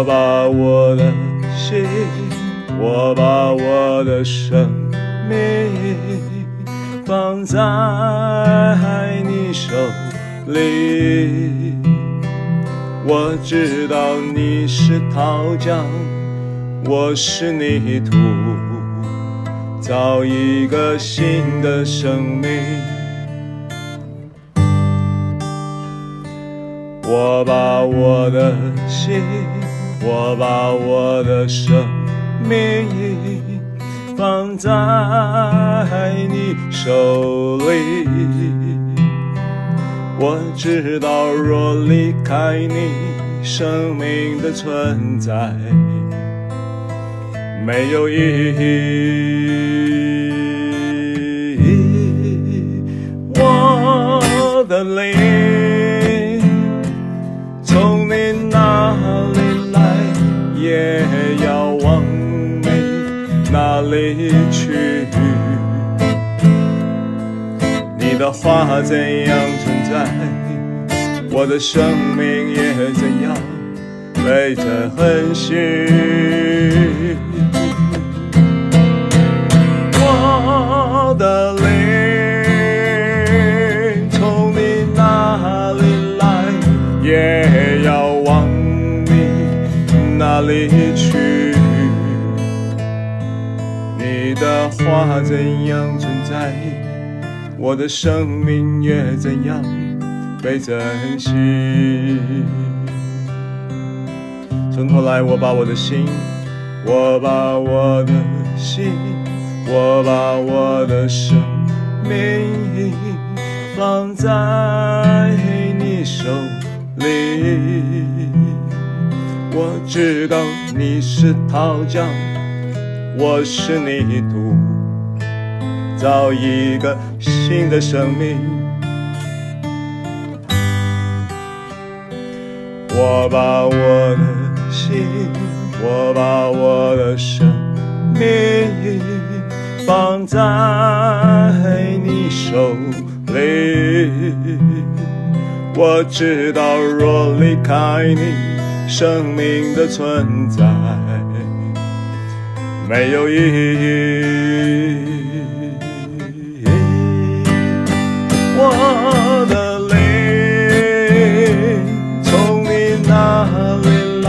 我把我的心，我把我的生命放在你手里。我知道你是陶匠，我是泥土，造一个新的生命。我把我的心，我把我的生命放在你手里。我知道，若离开你，生命的存在没有意义。我的灵离去。你的话怎样存在？我的生命也怎样被珍惜？我的灵从你那里来，也要往你那里去。的话怎样存在？我的生命也怎样被珍惜。从头来，我把我的心，我把我的心，我把我的生命放在你手里。我知道你是陶匠，我是泥土。造一个新的生命，我把我的心，我把我的生命放在你手里。我知道，若离开你，生命的存在没有意义。我的灵从你那里来，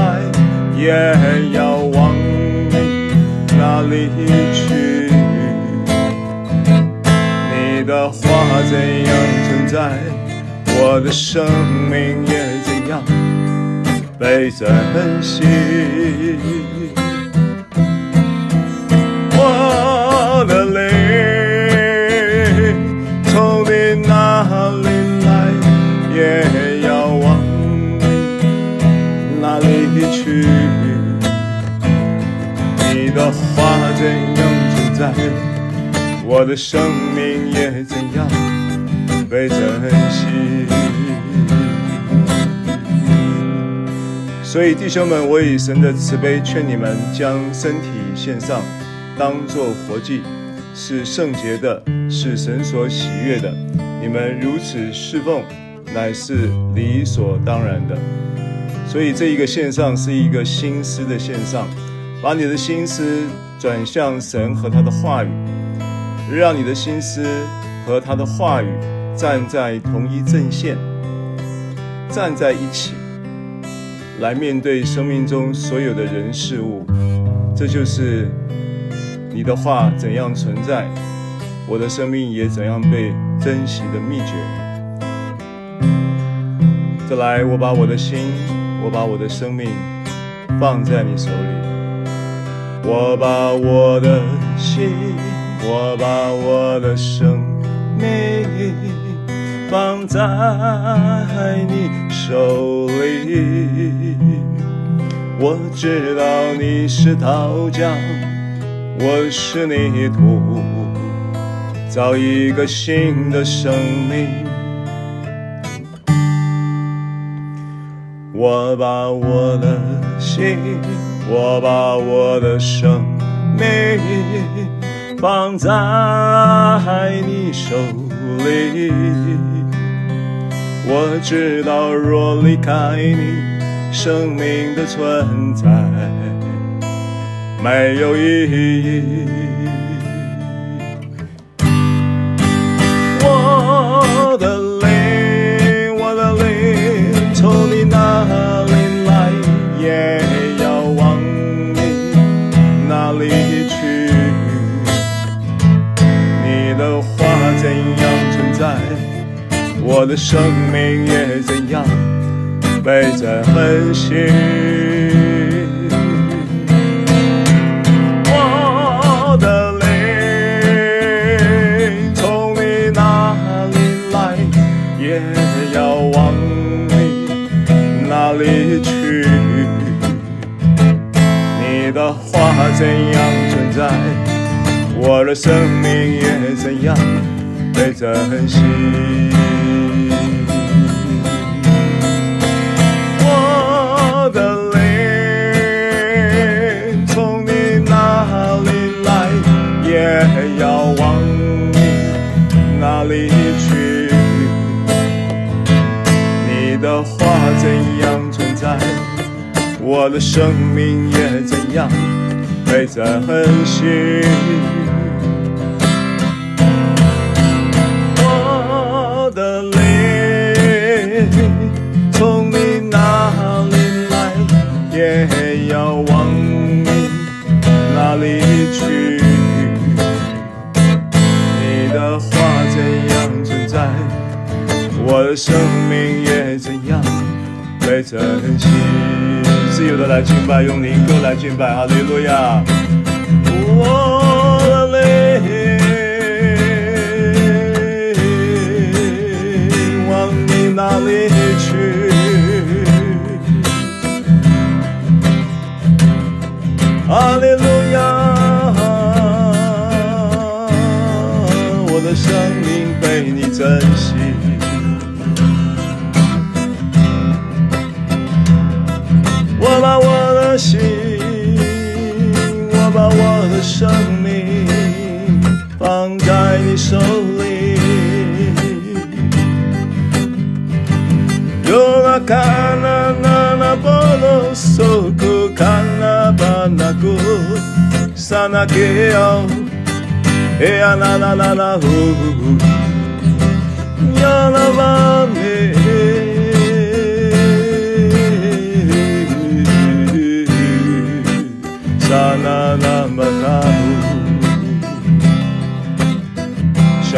也要往你那里去。你的话怎样存在，我的生命也怎样被珍惜。花怎样存在，我的生命也怎样被珍惜。所以弟兄们，我以神的慈悲劝你们，将身体献上，当作活祭，是圣洁的，是神所喜悦的。你们如此侍奉，乃是理所当然的。所以这一个献上是一个心思的献上。把你的心思转向神和他的话语，让你的心思和他的话语站在同一阵线，站在一起，来面对生命中所有的人事物。这就是你的话怎样存在，我的生命也怎样被珍惜的秘诀。再来，我把我的心，我把我的生命放在你手里。我把我的心，我把我的生命放在你手里。我知道你是陶匠，我是泥土，造一个新的生命。我把我的心。我把我的生命放在你手里，我知道若离开你，生命的存在没有意义。我的生命也怎样。被珍惜，我的泪从你那里来，也要往你那里去。你的话怎样存在，我的生命也怎样被珍惜。我的生命也怎样被珍惜？我的泪从你那里来，也要往你那里去。你的话怎样存在？我的生命也珍惜？自由的来敬拜，用灵歌来敬拜，哈利路亚！我的泪往你那里去，哈利路亚！我的生命被你珍惜。我把我的心，我把我的生命放在你手里。哟啦卡啦啦啦波罗索库卡啦巴那库萨那给奥哎呀啦啦啦啦呼呀啦巴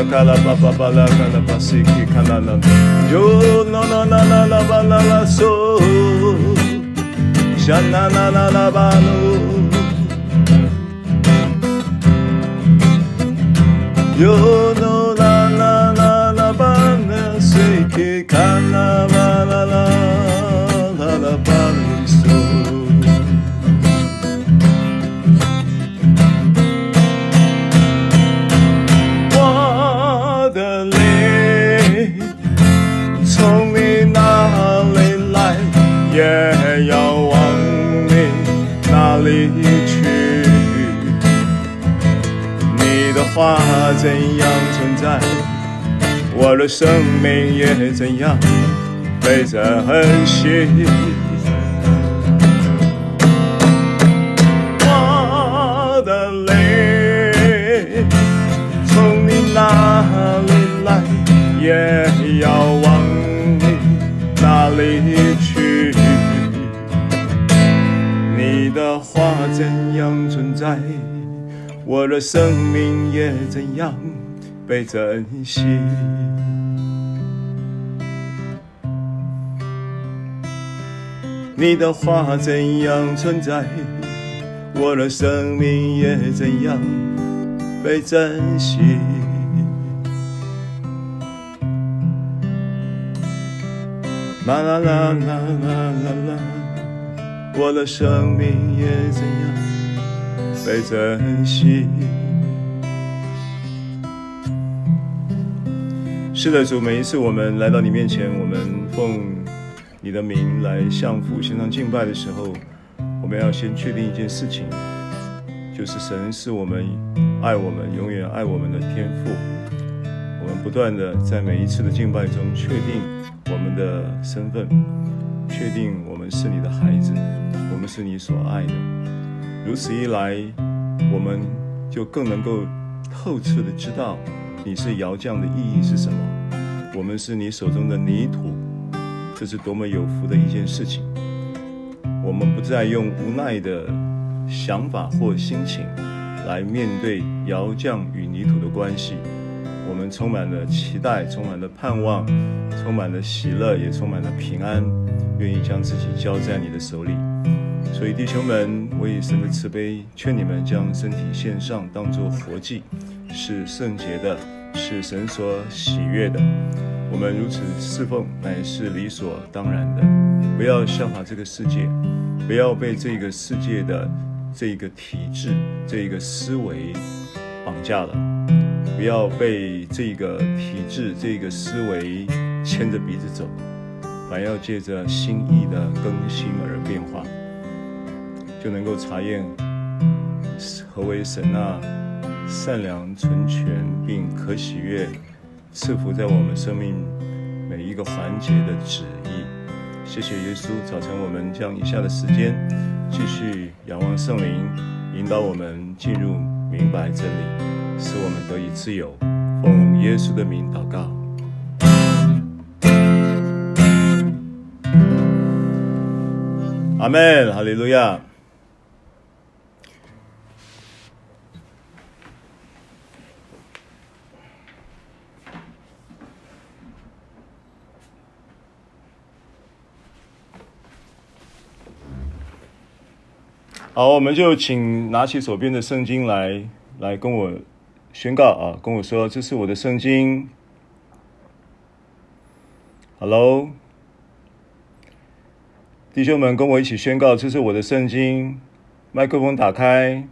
鲁，沙卡拉巴巴巴拉卡拉巴西基卡那那，哟那那那那那巴拉拉索，沙那那那那巴鲁，我的生命也怎样被珍惜。我的泪从你那里来，也要往你那里去。你的话怎样存在？我的生命也怎样被珍惜？你的话怎样存在？我的生命也怎样被珍惜？啦啦啦啦啦啦，我的生命也怎样？被珍惜。是的，主，每一次我们来到你面前，我们奉你的名来向父献上敬拜的时候，我们要先确定一件事情，就是神是我们爱我们、永远爱我们的天父。我们不断的在每一次的敬拜中确定我们的身份，确定我们是你的孩子，我们是你所爱的。如此一来，我们就更能够透彻的知道你是窑匠的意义是什么。我们是你手中的泥土，这是多么有福的一件事情。我们不再用无奈的想法或心情来面对窑匠与泥土的关系。我们充满了期待，充满了盼望，充满了喜乐，也充满了平安，愿意将自己交在你的手里。所以弟兄们，我以神的慈悲劝你们将身体献上，当作活祭，是圣洁的，是神所喜悦的。我们如此侍奉，乃是理所当然的。不要效法这个世界，不要被这个世界的这个体制、这个思维绑架了。不要被这个体制、这个思维牵着鼻子走，反要借着心意的更新而变化，就能够查验何为神啊善良、纯全并可喜悦、赐福在我们生命每一个环节的旨意。谢谢耶稣，早晨我们将以下的时间继续仰望圣灵，引导我们进入明白真理。使我们得以自由，奉耶稣的名祷告。阿门，哈利路亚。好，我们就请拿起手边的圣经来，来跟我。宣告啊，跟我说，这是我的圣经。Hello，弟兄们，跟我一起宣告，这是我的圣经。麦克风打开。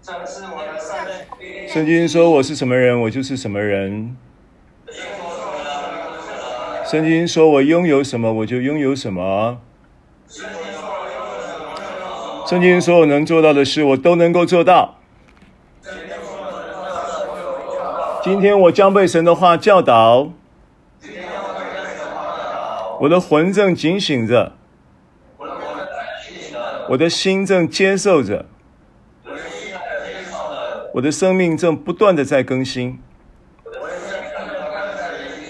这是我的圣经。圣经说我是什么人，我就是什么人。圣经说我拥有什么，我就拥有什么。圣经所有能做到的事，我都能够做到。今天我将被神的话教导，我的魂正警醒着，我的心正接受着，我的生命正不断的在更新，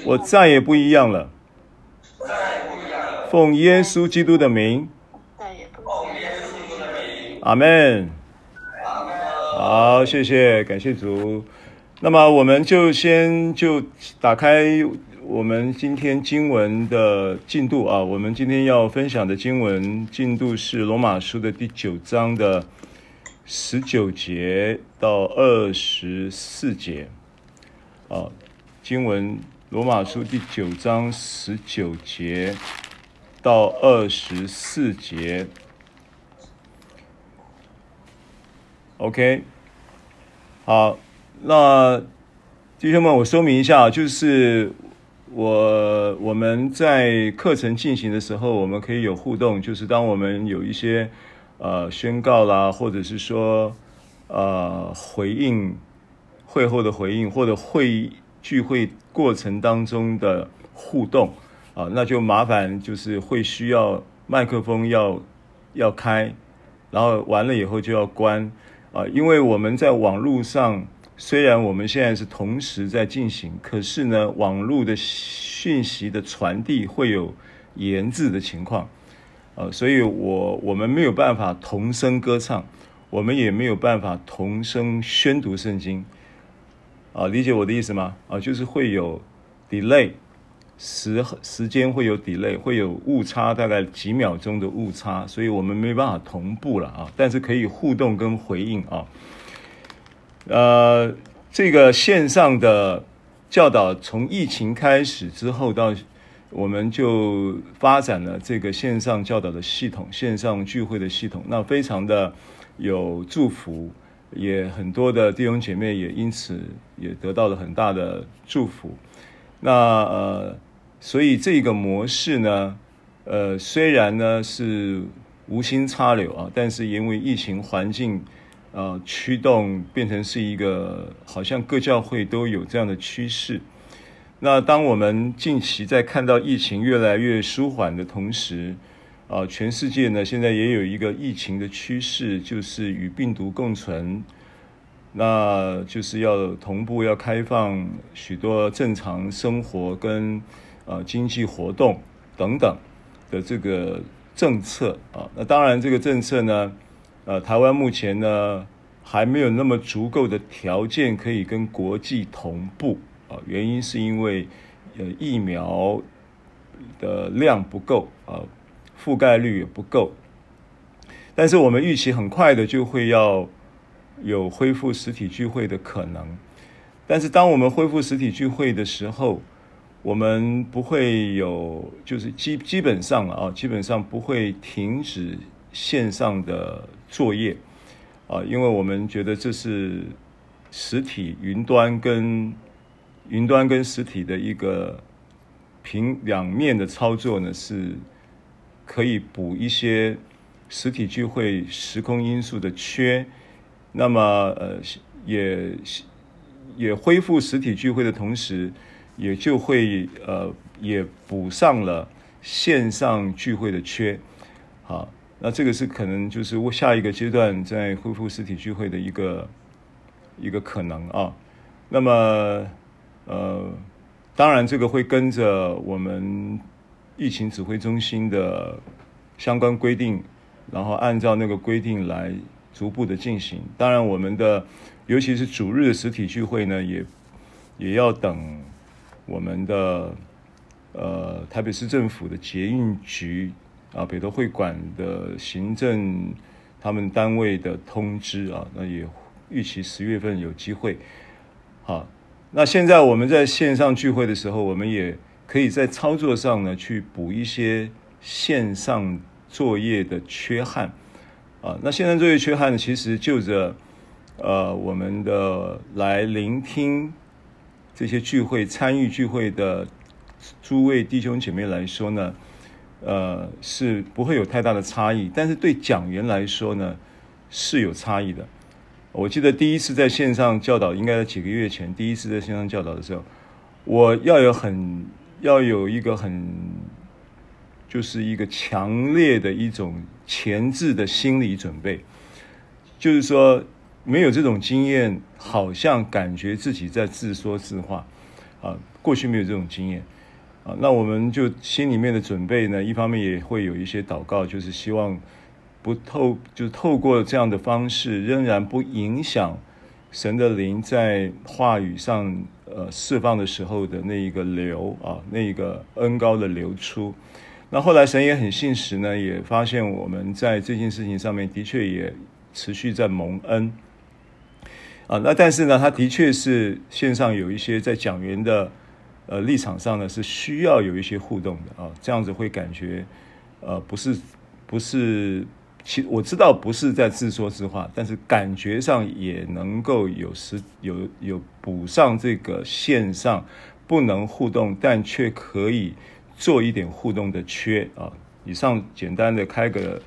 我再也不一样了。奉耶稣基督的名。阿门，好，谢谢，感谢主。那么我们就先就打开我们今天经文的进度啊。我们今天要分享的经文进度是罗马书的第九章的十九节到二十四节啊。经文罗马书第九章十九节到二十四节。OK，好，那弟兄们，我说明一下，就是我我们在课程进行的时候，我们可以有互动，就是当我们有一些呃宣告啦，或者是说呃回应会后的回应，或者会聚会过程当中的互动啊，那就麻烦就是会需要麦克风要要开，然后完了以后就要关。啊，因为我们在网络上，虽然我们现在是同时在进行，可是呢，网络的讯息的传递会有延滞的情况，啊，所以我我们没有办法同声歌唱，我们也没有办法同声宣读圣经，啊，理解我的意思吗？啊，就是会有 delay。时时间会有 delay，会有误差，大概几秒钟的误差，所以我们没办法同步了啊。但是可以互动跟回应啊。呃，这个线上的教导从疫情开始之后到，我们就发展了这个线上教导的系统，线上聚会的系统，那非常的有祝福，也很多的弟兄姐妹也因此也得到了很大的祝福。那呃。所以这个模式呢，呃，虽然呢是无心插柳啊，但是因为疫情环境，呃，驱动变成是一个好像各教会都有这样的趋势。那当我们近期在看到疫情越来越舒缓的同时，啊，全世界呢现在也有一个疫情的趋势，就是与病毒共存，那就是要同步要开放许多正常生活跟啊经济活动等等的这个政策啊。那当然这个政策呢，呃，台湾目前呢还没有那么足够的条件可以跟国际同步。啊，原因是因为，呃，疫苗的量不够啊，覆盖率也不够。但是我们预期很快的就会要有恢复实体聚会的可能。但是当我们恢复实体聚会的时候，我们不会有，就是基基本上啊，基本上不会停止线上的作业啊，因为我们觉得这是实体云端跟。云端跟实体的一个平两面的操作呢，是可以补一些实体聚会时空因素的缺。那么，呃，也也恢复实体聚会的同时，也就会呃也补上了线上聚会的缺。好，那这个是可能就是我下一个阶段在恢复实体聚会的一个一个可能啊。那么。呃，当然，这个会跟着我们疫情指挥中心的相关规定，然后按照那个规定来逐步的进行。当然，我们的尤其是主日的实体聚会呢，也也要等我们的呃台北市政府的捷运局啊，北投会馆的行政他们单位的通知啊，那也预期十月份有机会，好。那现在我们在线上聚会的时候，我们也可以在操作上呢去补一些线上作业的缺憾啊。那线上作业缺憾其实就着呃我们的来聆听这些聚会、参与聚会的诸位弟兄姐妹来说呢，呃是不会有太大的差异，但是对讲员来说呢是有差异的。我记得第一次在线上教导，应该在几个月前。第一次在线上教导的时候，我要有很要有一个很，就是一个强烈的一种前置的心理准备，就是说没有这种经验，好像感觉自己在自说自话啊。过去没有这种经验啊，那我们就心里面的准备呢，一方面也会有一些祷告，就是希望。不透，就透过这样的方式，仍然不影响神的灵在话语上呃释放的时候的那一个流啊，那一个恩高的流出。那后来神也很信实呢，也发现我们在这件事情上面的确也持续在蒙恩啊。那但是呢，他的确是线上有一些在讲员的呃立场上呢，是需要有一些互动的啊，这样子会感觉呃不是不是。其实我知道不是在自说自话，但是感觉上也能够有时有有补上这个线上不能互动，但却可以做一点互动的缺啊。以上简单的开个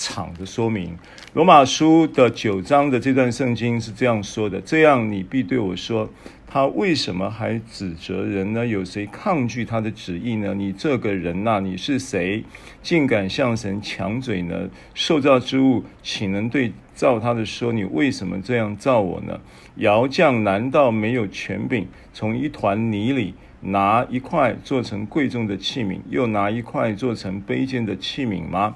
场的说明。罗马书的九章的这段圣经是这样说的：这样你必对我说。他为什么还指责人呢？有谁抗拒他的旨意呢？你这个人呐、你是谁，竟敢向神强嘴呢？受造之物岂能对造他的说：你为什么这样造我呢？窑匠难道没有权柄，从一团泥里拿一块做成贵重的器皿，又拿一块做成卑贱的器皿吗？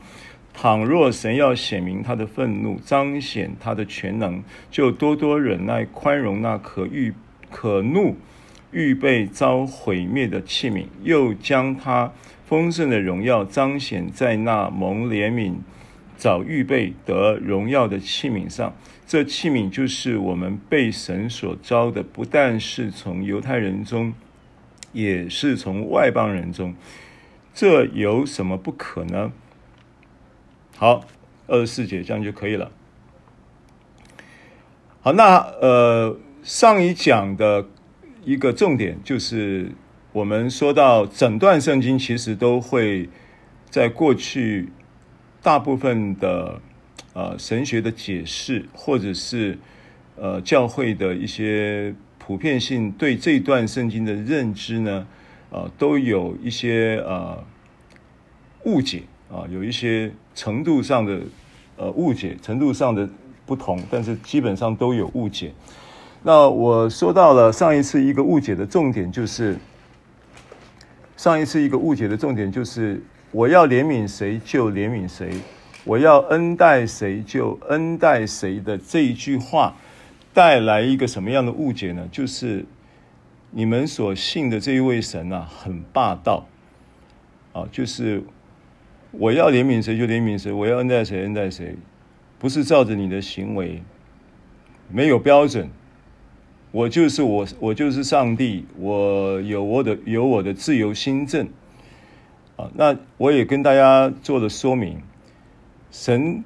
倘若神要显明他的愤怒，彰显他的全能，就多多忍耐，宽容那可遇。可怒，预备遭毁灭的器皿，又将他丰盛的荣耀彰显在那蒙怜悯、早预备得荣耀的器皿上。这器皿就是我们被神所召的，不但是从犹太人中，也是从外邦人中。这有什么不可呢？好，二十四节这样就可以了。好，那呃。上一讲的一个重点就是，我们说到整段圣经其实都会在过去大部分的呃神学的解释，或者是呃教会的一些普遍性对这段圣经的认知呢，呃，都有一些呃误解啊，有一些程度上的呃误解，程度上的不同，但是基本上都有误解。那我说到了上一次一个误解的重点，就是上一次一个误解的重点就是我要怜悯谁就怜悯谁。我要恩待谁就恩待谁的这一句话，带来一个什么样的误解呢？就是你们所信的这一位神啊，很霸道啊！就是我要怜悯谁就怜悯谁，我要恩待谁恩待谁，不是照着你的行为，没有标准。我就是我，我就是上帝，我有我的有我的自由心证啊！那我也跟大家做了说明。神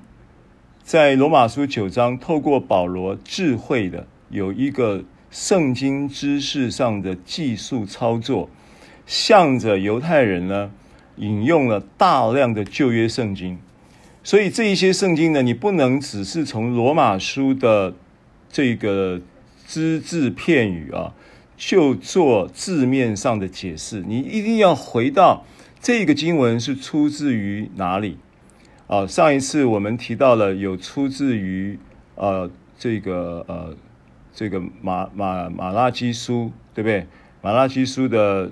在罗马书九章透过保罗智慧的有一个圣经知识上的技术操作，向着犹太人呢引用了大量的旧约圣经，所以这一些圣经呢，你不能只是从罗马书的这个只字片语啊，就做字面上的解释，你一定要回到这个经文是出自于哪里。啊，上一次我们提到了有出自于呃这个呃这个马马马拉基书，对不对？马拉基书的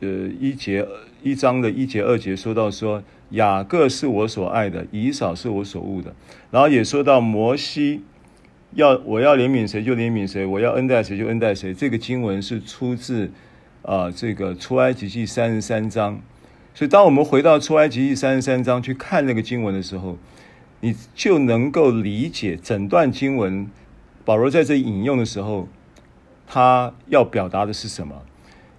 呃一节一章的一节二节说到说，雅各是我所爱的，以扫是我所恶的。然后也说到摩西要我要怜悯谁就怜悯谁，我要恩待谁就恩待谁。这个经文是出自啊、这个出埃及记三十三章。所以，当我们回到出埃及记三十三章去看那个经文的时候，你就能够理解整段经文。保罗在这引用的时候，他要表达的是什么？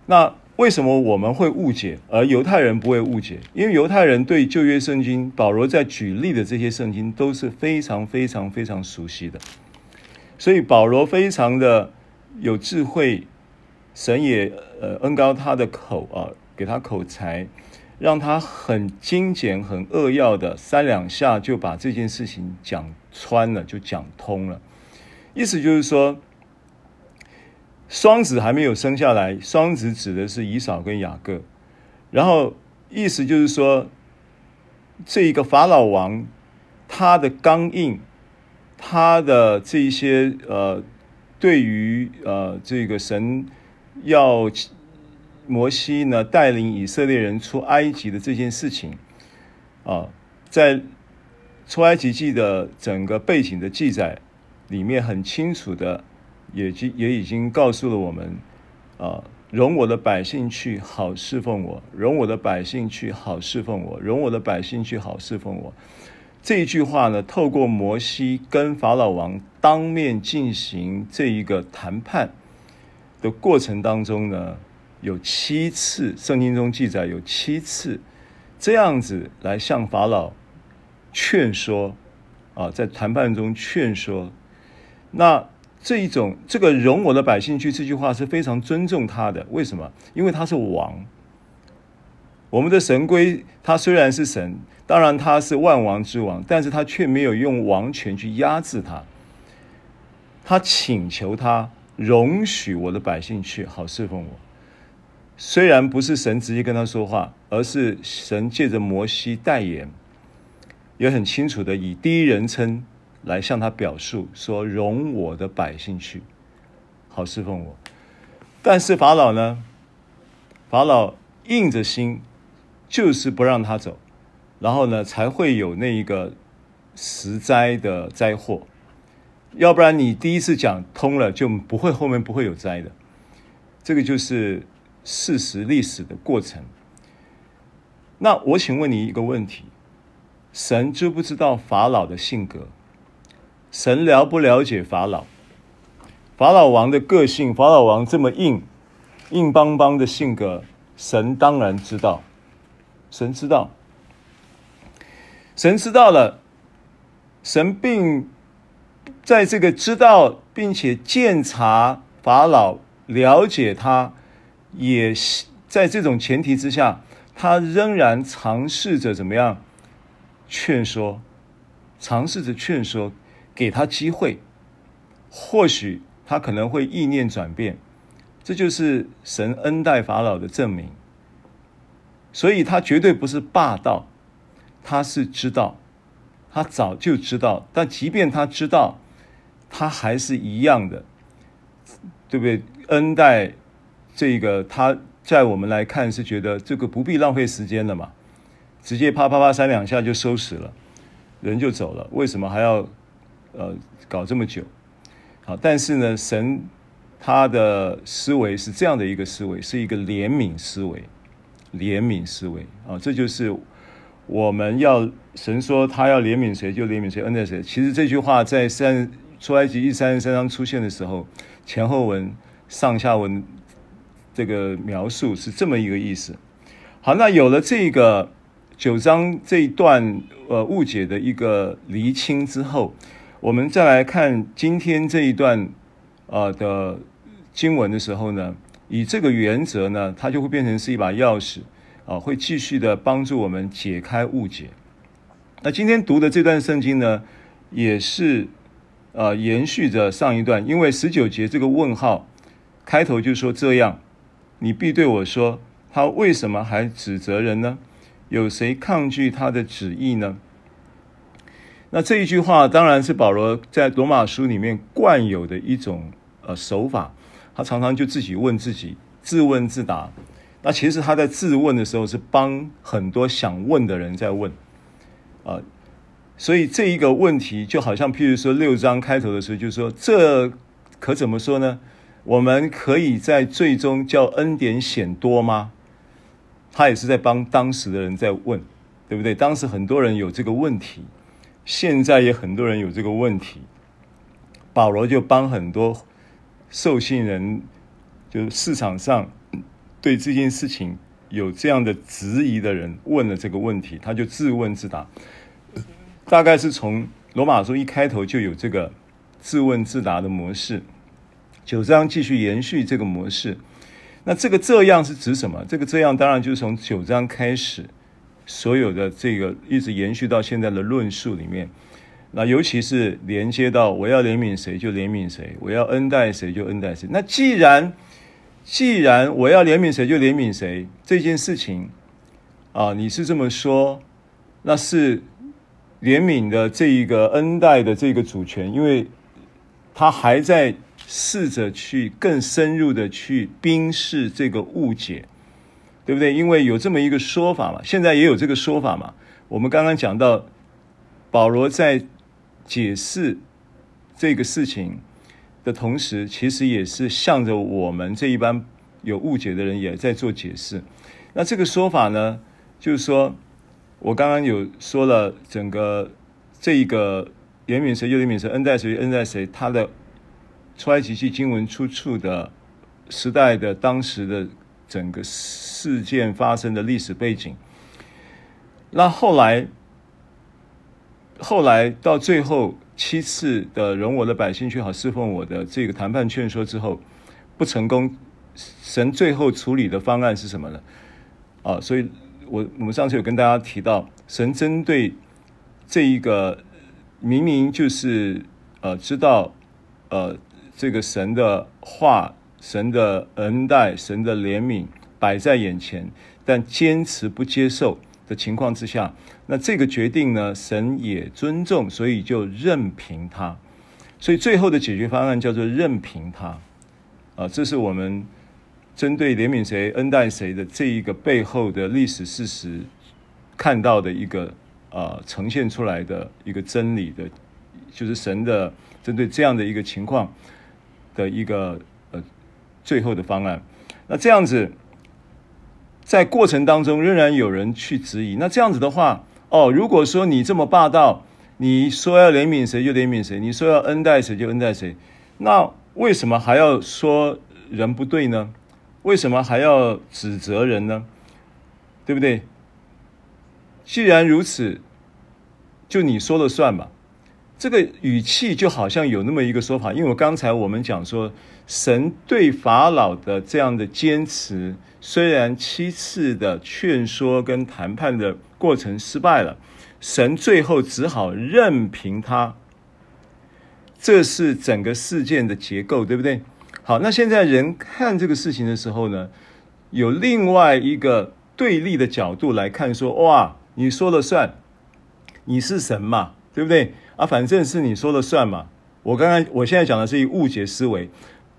那为什么我们会误解，而犹太人不会误解？因为犹太人对旧约圣经，保罗在举例的这些圣经都是非常非常非常熟悉的。所以，保罗非常的有智慧，神也呃恩高他的口啊，给他口才。让他很精简、很扼要的三两下就把这件事情讲穿了，就讲通了。意思就是说，双子还没有生下来，双子指的是以扫跟雅各。然后意思就是说，这一个法老王他的刚硬，他的这一些呃，对于呃这个神要。摩西呢，带领以色列人出埃及的这件事情，啊，在出埃及记的整个背景的记载里面，很清楚的也也已经告诉了我们，啊，容我的百姓去，好侍奉我；容我的百姓去，好侍奉我；容我的百姓去，好侍奉我。这一句话呢，透过摩西跟法老王当面进行这一个谈判的过程当中呢。有七次，圣经中记载有七次这样子来向法老劝说啊，在谈判中劝说。那这一种这个容我的百姓去这句话是非常尊重他的，为什么？因为他是王。我们的神归他虽然是神，当然他是万王之王，但是他却没有用王权去压制他。他请求他容许我的百姓去，好侍奉我。虽然不是神直接跟他说话，而是神借着摩西代言，也很清楚的以第一人称来向他表述说：“容我的百姓去，好侍奉我。”但是法老呢？法老硬着心，就是不让他走，然后呢，才会有那一个十灾的灾祸。要不然你第一次讲通了，就不会后面不会有灾的。这个就是。事实历史的过程。那我请问你一个问题：神知不知道法老的性格？神了不了解法老？法老王的个性，法老王这么硬、硬邦邦的性格，神当然知道。神知道，神知道了。神并在这个知道并且鉴察法老，了解他。也在这种前提之下，他仍然尝试着怎么样劝说，尝试着劝说，给他机会。或许他可能会意念转变，这就是神恩待法老的证明。所以他绝对不是霸道，他是知道，他早就知道。但即便他知道，他还是一样的，对不对？恩待这个，他在我们来看是觉得这个不必浪费时间了嘛，直接啪啪啪三两下就收拾了，人就走了。为什么还要呃搞这么久？好，但是呢，神他的思维是这样的一个思维，是一个怜悯思维，怜悯思维啊，这就是我们要神说他要怜悯谁就怜悯谁，恩待谁。其实这句话在三出埃及记三十三章出现的时候，前后文、上下文这个描述是这么一个意思。好，那有了这个九章这一段呃误解的一个厘清之后。我们再来看今天这一段，呃的经文的时候呢，以这个原则呢，它就会变成是一把钥匙，啊，会继续的帮助我们解开误解。那今天读的这段圣经呢，也是呃延续着上一段，因为十九节这个问号开头就说这样，你必对我说，他为什么还指责人呢？有谁抗拒他的旨意呢？那这一句话当然是保罗在罗马书里面惯有的一种呃手法，他常常就自己问自己，自问自答。那其实他在自问的时候是帮很多想问的人在问啊，所以这一个问题就好像譬如说六章开头的时候就说，这可怎么说呢？我们可以在最终叫恩典显多吗？他也是在帮当时的人在问，对不对？当时很多人有这个问题。现在也很多人有这个问题，保罗就帮很多受信人，就是市场上对这件事情有这样的质疑的人问了这个问题，他就自问自答，大概是从罗马书一开头就有这个自问自答的模式，九章继续延续这个模式。那这个这样是指什么？这个这样当然就是从九章开始。所有的这个一直延续到现在的论述里面，那尤其是连接到我要怜悯谁就怜悯谁，我要恩待谁就恩待谁。那既然既然我要怜悯谁就怜悯谁这件事情啊，你是这么说，那是怜悯的这一个恩待的这个主权，因为他还在试着去更深入的去冰释这个误解。对不对？因为有这么一个说法嘛，现在也有这个说法嘛。我们刚刚讲到，保罗在解释这个事情的同时，其实也是向着我们这一班有误解的人也在做解释。那这个说法呢，就是说，我刚刚有说了，整个这一个怜悯谁就怜悯谁，恩待谁恩待谁，他的出埃及记经文出处的时代的当时的。整个事件发生的历史背景，那后来，后来到最后七次的容我的百姓去好侍奉我的这个谈判劝说之后不成功，神最后处理的方案是什么呢？啊，所以我我们上次有跟大家提到，神针对这一个明明就是呃知道呃这个神的话。神的恩待，神的怜悯摆在眼前，但坚持不接受的情况之下，那这个决定呢，神也尊重，所以就任凭他。所以最后的解决方案叫做任凭他。啊，这是我们针对怜悯谁、恩待谁的这一个背后的历史事实看到的一个啊呈现出来的一个真理的，就是神的针对这样的一个情况的一个呃。最后的方案，那这样子，在过程当中仍然有人去质疑。那这样子的话，哦，如果说你这么霸道，你说要怜悯谁就怜悯谁，你说要恩待谁就恩待谁，那为什么还要说人不对呢？为什么还要指责人呢？对不对？既然如此，就你说了算吧。这个语气就好像有那么一个说法，因为我刚才我们讲说，神对法老的这样的坚持，虽然七次的劝说跟谈判的过程失败了，神最后只好任凭他，这是整个事件的结构，对不对？好，那现在人看这个事情的时候呢，有另外一个对立的角度来看，说哇，你说了算，你是神嘛，对不对？啊，反正是你说了算嘛。我刚刚我现在讲的是一误解思维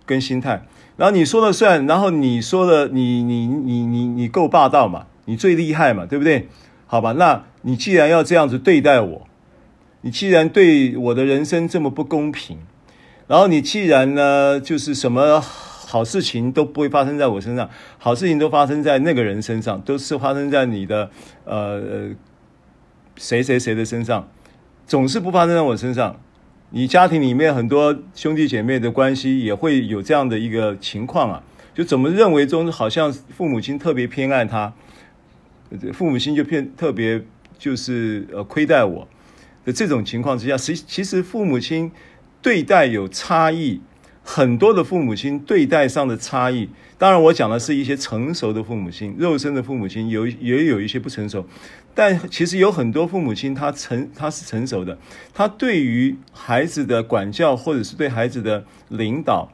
跟心态，然后你说了算，然后你说了，你你你你你够霸道嘛，你最厉害嘛，对不对？好吧，那你既然要这样子对待我，你既然对我的人生这么不公平，然后你既然呢，就是什么好事情都不会发生在我身上，好事情都发生在那个人身上，都是发生在你的呃谁谁谁的身上，总是不发生在我身上。你家庭里面很多兄弟姐妹的关系也会有这样的一个情况啊，就怎么认为中好像父母亲特别偏爱他，父母亲就偏特别就是呃亏待我的这种情况之下，实其实父母亲对待有差异，很多的父母亲对待上的差异。当然我讲的是一些成熟的父母亲，肉身的父母亲有也有一些不成熟。但其实有很多父母亲，他成他是成熟的，他对于孩子的管教或者是对孩子的领导，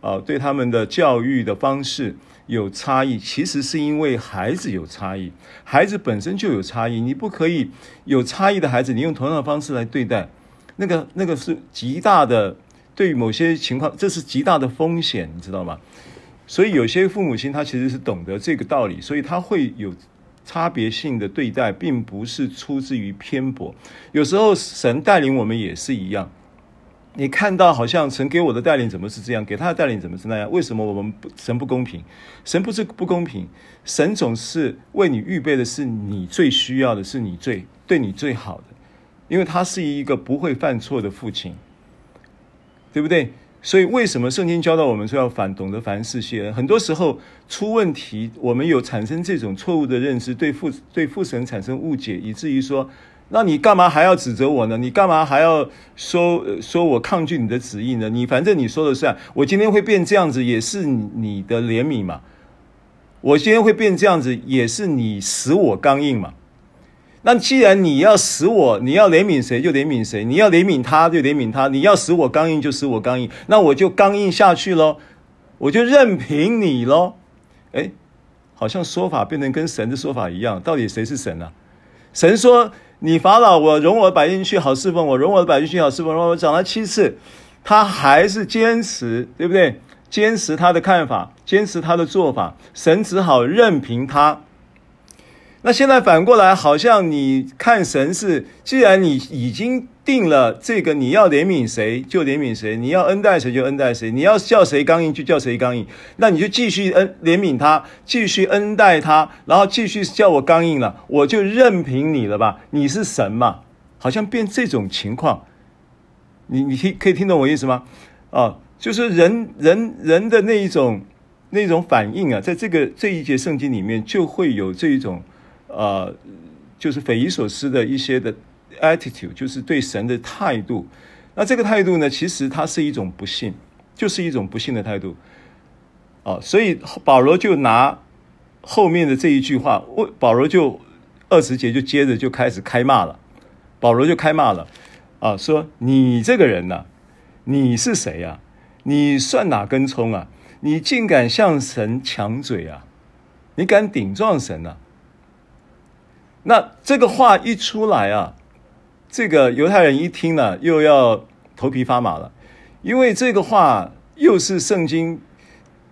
啊、对他们的教育的方式有差异，其实是因为孩子有差异，孩子本身就有差异，你不可以有差异的孩子，你用同样的方式来对待，那个那个是极大的，对于某些情况，这是极大的风险，你知道吗？所以有些父母亲他其实是懂得这个道理，所以他会有。差别性的对待，并不是出自于偏颇。有时候神带领我们也是一样。你看到好像神给我的带领怎么是这样，给他的带领怎么是那样？为什么我们不神不公平？神不是不公平，神总是为你预备的是你最需要的，是你最对你最好的，因为他是一个不会犯错的父亲，对不对？所以，为什么圣经教导我们说要反懂得凡事谢恩？很多时候出问题，我们有产生这种错误的认知，对父对父神产生误解，以至于说，那你干嘛还要指责我呢？你干嘛还要说说我抗拒你的旨意呢？你反正你说了算，我今天会变这样子，也是你的怜悯嘛。我今天会变这样子，也是你使我刚硬嘛。那既然你要使我，你要怜悯谁就怜悯谁，你要怜悯他就怜悯他，你要使我刚硬就使我刚硬，那我就刚硬下去喽，我就任凭你喽。诶，好像说法变成跟神的说法一样，到底谁是神啊？神说：“你法老，我容我的百姓去好侍奉我，容我的百姓去好侍奉我。”我讲了七次，他还是坚持，对不对？坚持他的看法，坚持他的做法，神只好任凭他。那现在反过来，好像你看神是，既然你已经定了这个，你要怜悯谁就怜悯谁，你要恩待谁就恩待谁，你要叫谁刚硬就叫谁刚硬，那你就继续恩怜悯他，继续恩待他，然后继续叫我刚硬了，我就任凭你了吧？你是神嘛？好像变这种情况，你你听可以听懂我意思吗？啊，就是人人人的那一种那种反应啊，在这个这一节圣经里面就会有这一种。呃，就是匪夷所思的一些的 attitude，就是对神的态度。那这个态度呢，其实它是一种不信，就是一种不信的态度。哦，所以保罗就拿后面的这一句话，保罗就二十节就接着就开始开骂了。保罗就开骂了，啊，说你这个人呐、你是谁呀？你算哪根葱啊？你竟敢向神抢嘴啊？你敢顶撞神啊？那这个话一出来啊，这个犹太人一听呢，又要头皮发麻了，因为这个话又是圣经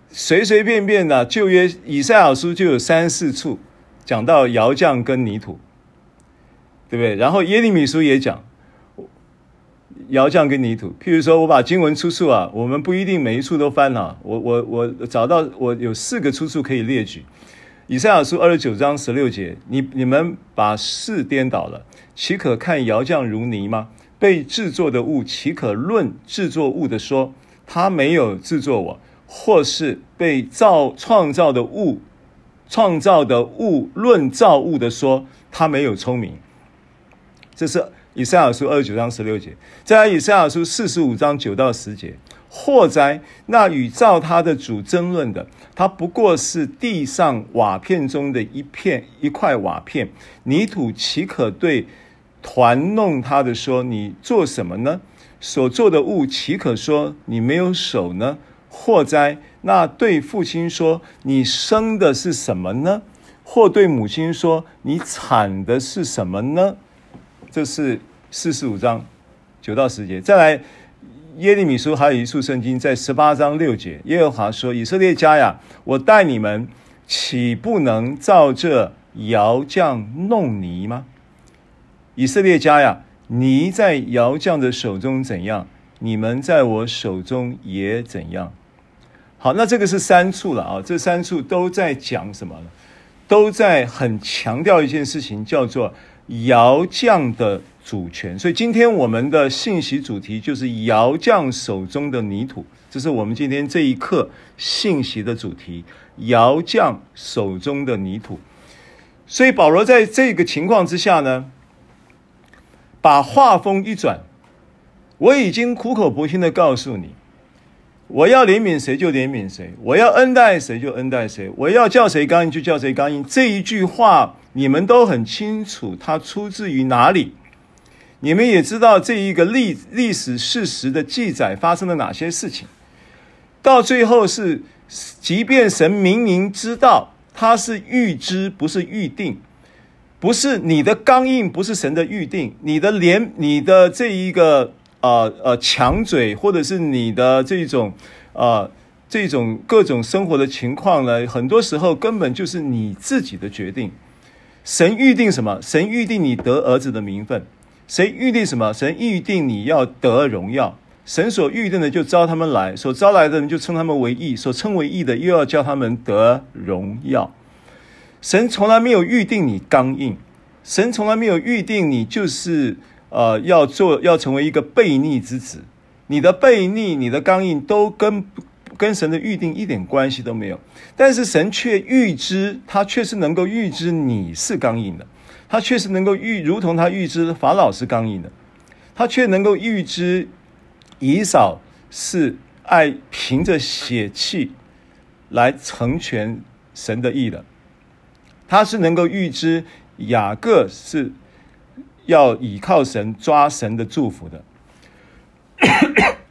随随便便的旧约以赛亚书就有三四处讲到窑匠跟泥土，对不对？然后耶利米书也讲窑匠跟泥土。譬如说，我把经文出处啊，我们不一定每一处都翻啊，我我我找到我有四个出处可以列举。以赛亚书二十九章十六节，你你们把事颠倒了，岂可看窑匠如泥吗？被制作的物，岂可论制作物的说，他没有制作我，或是被造创造的物，创造的物论造物的说，他没有聪明。这是以赛亚书二十九章十六节。再来以赛亚书四十五章九到十节。祸哉，那与造他的主争论的，他不过是地上瓦片中的一片一块瓦片，泥土岂可对团弄他的说：“你做什么呢？”所做的物，岂可说你没有手呢？祸哉，那对父亲说：“你生的是什么呢？”或对母亲说：“你产的是什么呢？”这是四十五章九到十节。再来，耶利米书还有一处圣经，在十八章六节，耶和华说：“以色列家呀，我待你们，岂不能照这窑匠弄泥吗？以色列家呀，泥在窑匠的手中怎样，你们在我手中也怎样。”好，那这个是三处了啊，这三处都在讲什么呢？都在很强调一件事情，叫做窑匠的主权。所以今天我们的信息主题就是窑匠手中的泥土，这是我们今天这一课信息的主题：窑匠手中的泥土。所以保罗在这个情况之下呢，把话锋一转，我已经苦口婆心的告诉你。我要怜悯谁就怜悯谁，我要恩待谁就恩待谁，我要叫谁刚硬就叫谁刚硬。这一句话你们都很清楚，它出自于哪里？你们也知道这一个历历史事实的记载发生了哪些事情。到最后是，即便神明明知道他是预知，不是预定，不是你的刚硬，不是神的预定，你的连，你的这一个。呃呃，强嘴或者是你的这种，呃，这种各种生活的情况呢，很多时候根本就是你自己的决定。神预定什么？神预定你得儿子的名分。谁预定什么？神预定你要得荣耀。神所预定的就招他们来，所招来的人就称他们为义，所称为义的又要叫他们得荣耀。神从来没有预定你刚硬，神从来没有预定你就是。呃，要做要成为一个悖逆之子，你的悖逆、你的刚硬都跟跟神的预定一点关系都没有。但是神却预知，他确实能够预知你是刚硬的，他确实能够预，如同他预知法老是刚硬的，他却能够预知以扫是爱凭着血气来成全神的意的，他是能够预知雅各是。要倚靠神，抓神的祝福的，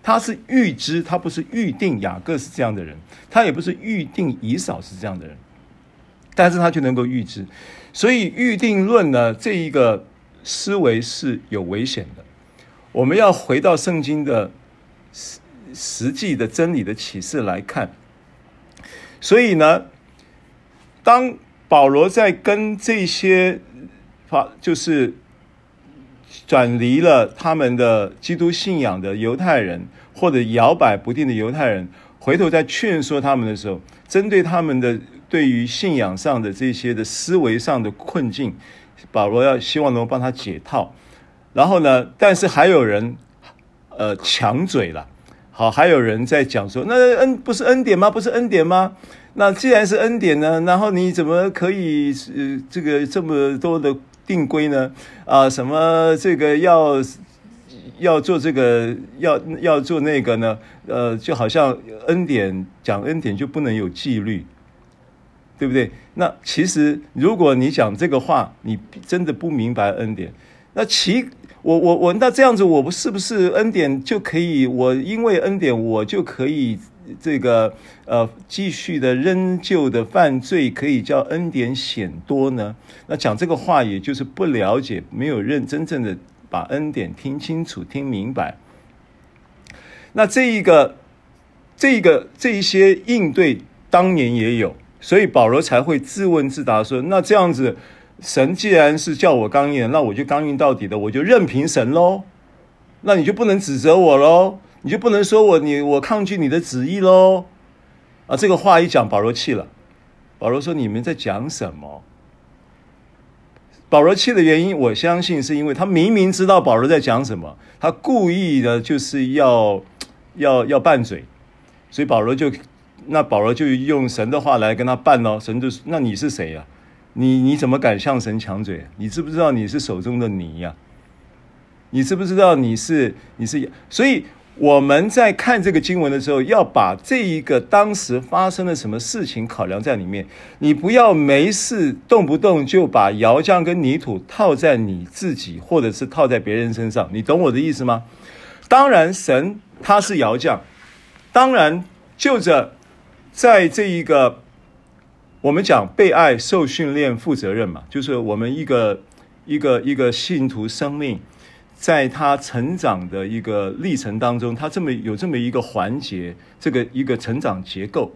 他是预知，他不是预定雅各是这样的人，他也不是预定以扫是这样的人，但是他却能够预知，所以预定论呢，这一个思维是有危险的。我们要回到圣经的实实际的真理的启示来看，所以呢，当保罗在跟这些法就是。转离了他们的基督信仰的犹太人，或者摇摆不定的犹太人，回头再劝说他们的时候，针对他们的对于信仰上的这些的思维上的困境，保罗要希望能够帮他解套。然后呢，但是还有人，呃，抢嘴了。好，还有人在讲说，那恩不是恩典吗？不是恩典吗？那既然是恩典呢，然后你怎么可以呃这个这么多的？定规呢？啊，什么这个要要做这个要要做那个呢？呃，就好像恩典讲恩典就不能有纪律，对不对？那其实如果你讲这个话，你真的不明白恩典。那其我我我那这样子，我不是不是恩典就可以？我因为恩典，我就可以。这个呃，继续的仍旧的犯罪，可以叫恩典显多呢？那讲这个话，也就是不了解，没有认真正的把恩典听清楚、听明白。那这一个、这一个、这一些应对，当年也有，所以保罗才会自问自答说：那这样子，神既然是叫我刚硬，那我就刚硬到底的，我就任凭神喽。那你就不能指责我喽。你就不能说我你我抗拒你的旨意喽？啊，这个话一讲，保罗气了。保罗说：“你们在讲什么？”保罗气的原因，我相信是因为他明明知道保罗在讲什么，他故意的就是要要要拌嘴，所以保罗就那保罗就用神的话来跟他拌喽。神就说：“那你是谁呀？你你怎么敢向神抢嘴？你知不知道你是手中的泥呀？你知不知道你是你是所以？”我们在看这个经文的时候，要把这一个当时发生了什么事情考量在里面。你不要没事动不动就把窑匠跟泥土套在你自己，或者是套在别人身上。你懂我的意思吗？当然神他是窑匠，当然就着在这一个我们讲被爱、受训练、负责任嘛，就是我们一个一个一个信徒生命。在他成长的一个历程当中，他这么有这么一个环节，这个一个成长结构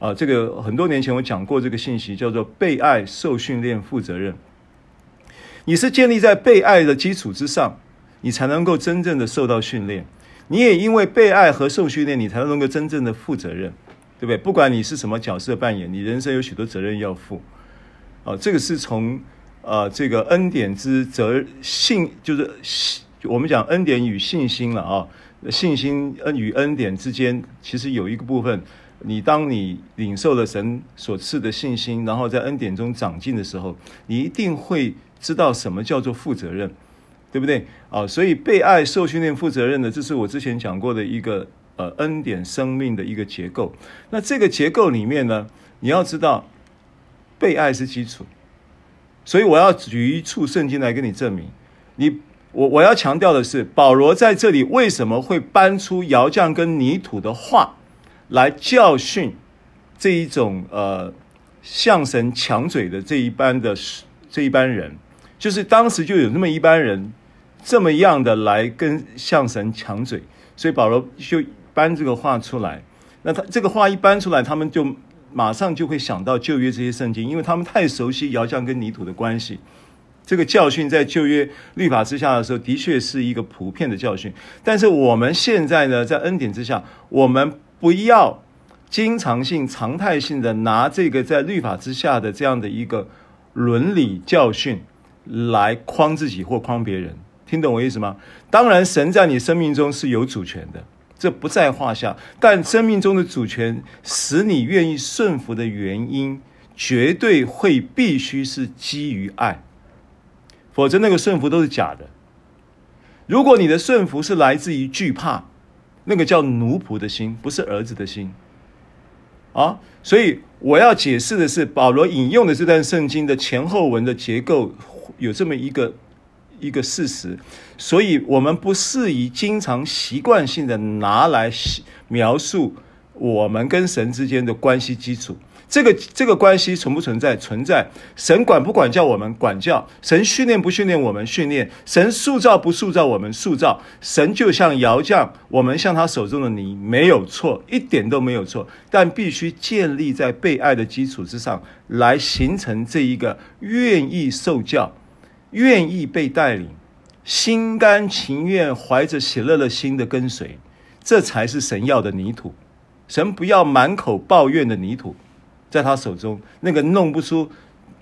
啊，这个很多年前我讲过这个信息，叫做被爱、受训练、负责任。你是建立在被爱的基础之上，你才能够真正的受到训练。你也因为被爱和受训练，你才能够真正的负责任，对不对？不管你是什么角色扮演，你人生有许多责任要负。啊，这个是从呃这个恩典之责信，就是。我们讲恩典与信心了啊，信心恩与恩典之间，其实有一个部分，你当你领受了神所赐的信心，然后在恩典中长进的时候，你一定会知道什么叫做负责任，对不对啊？所以被爱、受训练、负责任的，这是我之前讲过的一个呃恩典生命的一个结构。那这个结构里面呢，你要知道，被爱是基础，所以我要举一处圣经来跟你证明你。我我要强调的是，保罗在这里为什么会搬出窑匠跟泥土的话来教训这一种呃向神抢嘴的这一班的这一班人，就是当时就有那么一班人这么样的来跟向神抢嘴，所以保罗就搬这个话出来。那他这个话一搬出来，他们就马上就会想到旧约这些圣经，因为他们太熟悉窑匠跟泥土的关系。这个教训在旧约律法之下的时候，的确是一个普遍的教训。但是我们现在呢，在恩典之下，我们不要经常性、常态性的拿这个在律法之下的这样的一个伦理教训来框自己或框别人。听懂我意思吗？当然，神在你生命中是有主权的，这不在话下。但生命中的主权使你愿意顺服的原因，绝对会必须是基于爱。否则，那个顺服都是假的。如果你的顺服是来自于惧怕，那个叫奴仆的心，不是儿子的心。啊，所以我要解释的是，保罗引用的这段圣经的前后文的结构有这么一个一个事实，所以我们不适宜经常习惯性的拿来描述我们跟神之间的关系基础。这个这个关系存不存在？存在。神管不管教我们？管教。神训练不训练我们？训练。神塑造不塑造我们？塑造。神就像窑匠，我们像他手中的泥，没有错，一点都没有错。但必须建立在被爱的基础之上，来形成这一个愿意受教、愿意被带领、心甘情愿、怀着喜乐的心的跟随，这才是神要的泥土。神不要满口抱怨的泥土。在他手中，那个弄不出、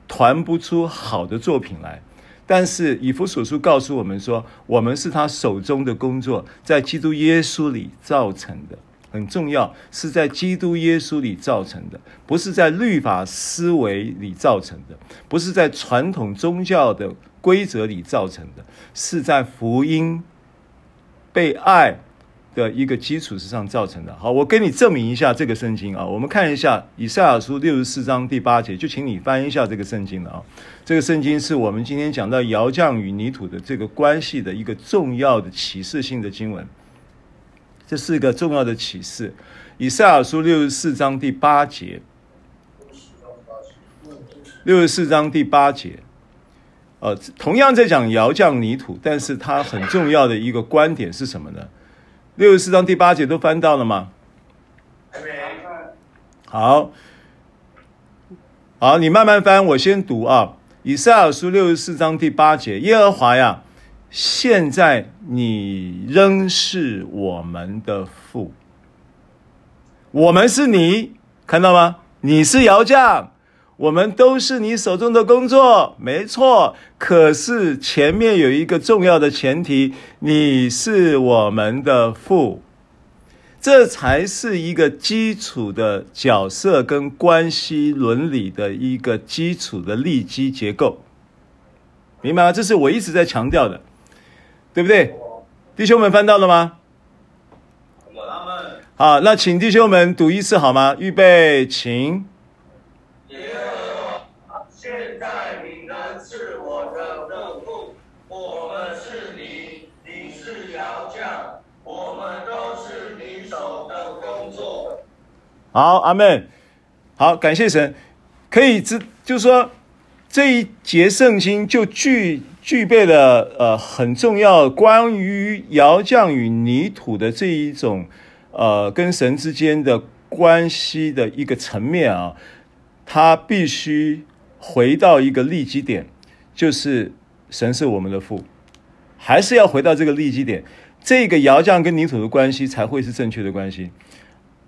团不出好的作品来。但是以弗所书告诉我们说，我们是他手中的工作，在基督耶稣里造成的。很重要，是在基督耶稣里造成的，不是在律法思维里造成的，不是在传统宗教的规则里造成的，是在福音被爱的一个基础之上造成的。好，我给你证明一下这个圣经啊。我们看一下以赛亚书六十四章第八节，就请你翻一下这个圣经了啊。这个圣经是我们今天讲到窑匠与泥土的这个关系的一个重要的启示性的经文。这是一个重要的启示。以赛亚书六十四章第八节，六十四章第八节，呃，同样在讲窑匠泥土，但是它很重要的一个观点是什么呢？六十四章第八节都翻到了吗？好，好，你慢慢翻，我先读啊。以赛亚书六十四章第八节，耶和华呀，现在你仍是我们的父，我们是你，看到吗？你是窑匠。我们都是你手中的工作，没错。可是前面有一个重要的前提，你是我们的父，这才是一个基础的角色跟关系伦理的一个基础的立基结构，明白吗？这是我一直在强调的，对不对？弟兄们翻到了吗？好，那请弟兄们读一次好吗？预备，请。好，阿门。好，感谢神，可以知，就是说这一节圣经就聚具备了呃很重要关于窑匠与泥土的这一种呃跟神之间的关系的一个层面啊，他必须回到一个立基点，就是神是我们的父，还是要回到这个立基点。这个窑匠跟泥土的关系才会是正确的关系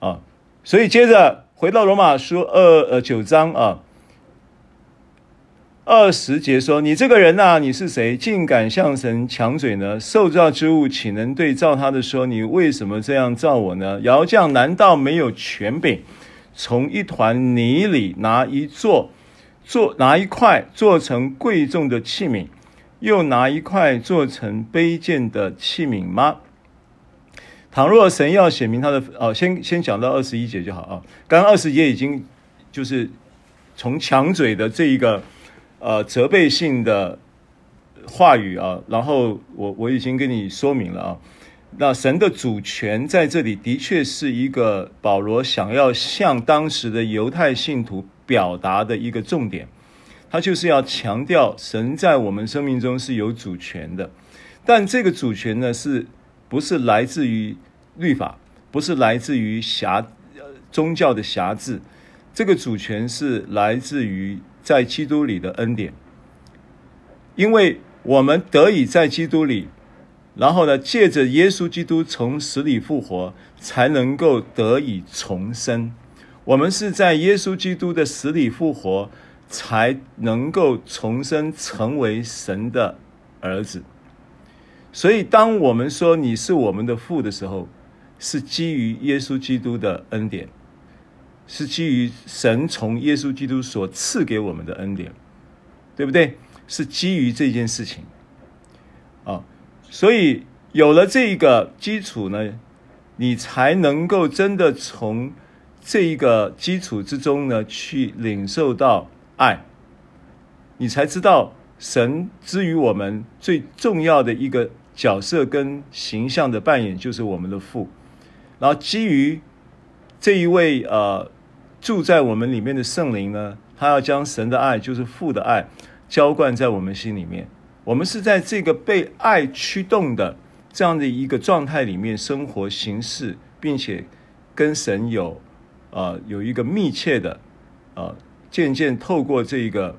啊，所以接着回到罗马书二呃九章啊二十节说：“你这个人呐、你是谁？竟敢向神抢嘴呢？受造之物岂能对照他的说：你为什么这样造我呢？窑匠难道没有权柄，从一团泥里拿一座做拿一块做成贵重的器皿？”又拿一块做成卑贱的器皿吗？倘若神要显明他的，哦，先先讲到二十一节就好啊。刚刚二十节已经就是从抢嘴的这一个呃责备性的话语啊，然后我我已经跟你说明了啊。那神的主权在这里的确是一个保罗想要向当时的犹太信徒表达的一个重点。他就是要强调神在我们生命中是有主权的，但这个主权呢，是不是来自于律法，不是来自于辖宗教的辖制？这个主权是来自于在基督里的恩典，因为我们得以在基督里，然后呢，借着耶稣基督从死里复活，才能够得以重生。我们是在耶稣基督的死里复活。才能够重生成为神的儿子，所以当我们说你是我们的父的时候，是基于耶稣基督的恩典，是基于神从耶稣基督所赐给我们的恩典，对不对？是基于这件事情啊，所以有了这一个基础呢，你才能够真的从这一个基础之中呢，去领受到。爱，你才知道神之于我们最重要的一个角色跟形象的扮演，就是我们的父。然后基于这一位呃住在我们里面的圣灵呢，他要将神的爱，就是父的爱，浇灌在我们心里面。我们是在这个被爱驱动的这样的一个状态里面生活行事，并且跟神有呃有一个密切的呃。渐渐透过这个，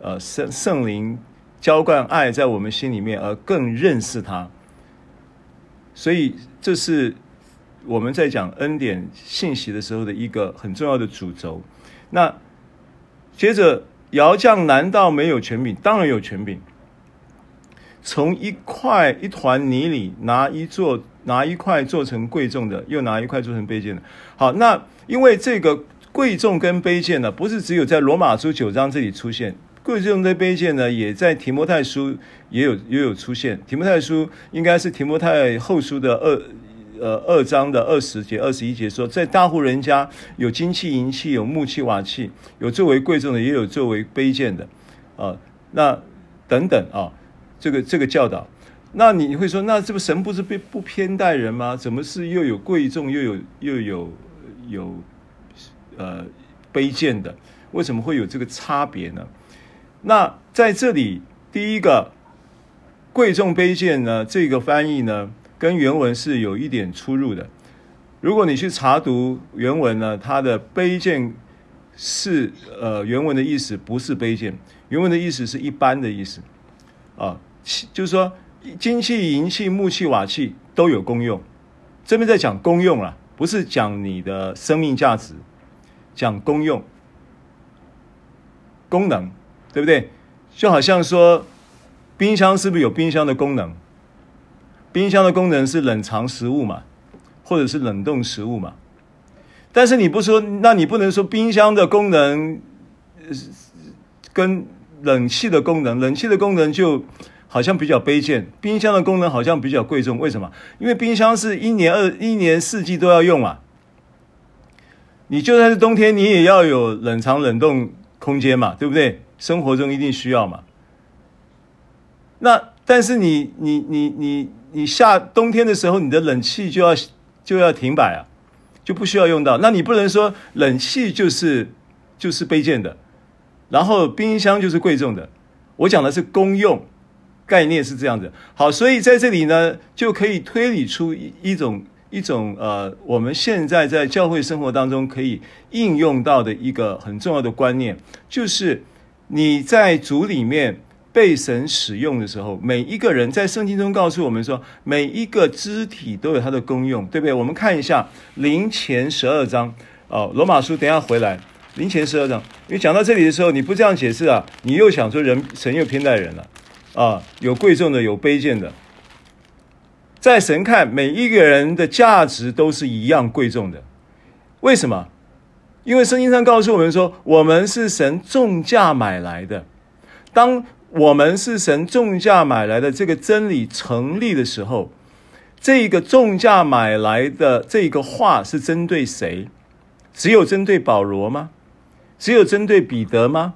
呃圣圣灵浇灌爱在我们心里面，而更认识他。所以这是我们在讲恩典信息的时候的一个很重要的主轴。那接着，窑匠难道没有权柄？当然有权柄。从一块一团泥里拿一座拿一块做成贵重的，又拿一块做成卑贱的。好，那因为这个。贵重跟卑贱呢，不是只有在罗马书九章这里出现，贵重跟卑贱呢，也在提摩太书也有也有出现。提摩太书应该是提摩太后书的二呃二章的二十节二十一节说，在大户人家有金器银器，有木器瓦器，有作为贵重的，也有作为卑贱的，啊，那等等啊，这个这个教导，那你会说，那这个神不是不不偏待人吗？怎么是又有贵重又有又有有？呃，卑贱的，为什么会有这个差别呢？那在这里，第一个贵重卑贱呢，这个翻译呢，跟原文是有一点出入的。如果你去查读原文呢，它的卑贱是呃原文的意思不是卑贱，原文的意思是一般的意思啊，就是说金器、银器、木器、瓦器都有功用。这边在讲功用了，不是讲你的生命价值。讲功用、功能，对不对？就好像说，冰箱是不是有冰箱的功能？冰箱的功能是冷藏食物嘛，或者是冷冻食物嘛？但是你不说，那你不能说冰箱的功能跟冷气的功能，冷气的功能就好像比较卑贱，冰箱的功能好像比较贵重。为什么？因为冰箱是一年二一年四季都要用啊。你就算是冬天，你也要有冷藏冷冻空间嘛，对不对？生活中一定需要嘛。那但是你你你你你夏冬天的时候，你的冷气就要就要停摆啊，就不需要用到。那你不能说冷气就是就是卑贱的，然后冰箱就是贵重的。我讲的是公用概念是这样子。好，所以在这里呢，就可以推理出一一种一种呃，我们现在在教会生活当中可以应用到的一个很重要的观念，就是你在主里面。被神使用的时候，每一个人在圣经中告诉我们说，每一个肢体都有它的功用，对不对？我们看一下林前十二章哦，罗马书，等一下回来林前十二章，因为讲到这里的时候，你不这样解释啊，你又想说人神又偏待人了啊，有贵重的，有卑贱的，在神看每一个人的价值都是一样贵重的，为什么？因为圣经上告诉我们说，我们是神重价买来的，当。我们是神重价买来的，这个真理成立的时候，这个重价买来的这个话是针对谁？只有针对保罗吗？只有针对彼得吗？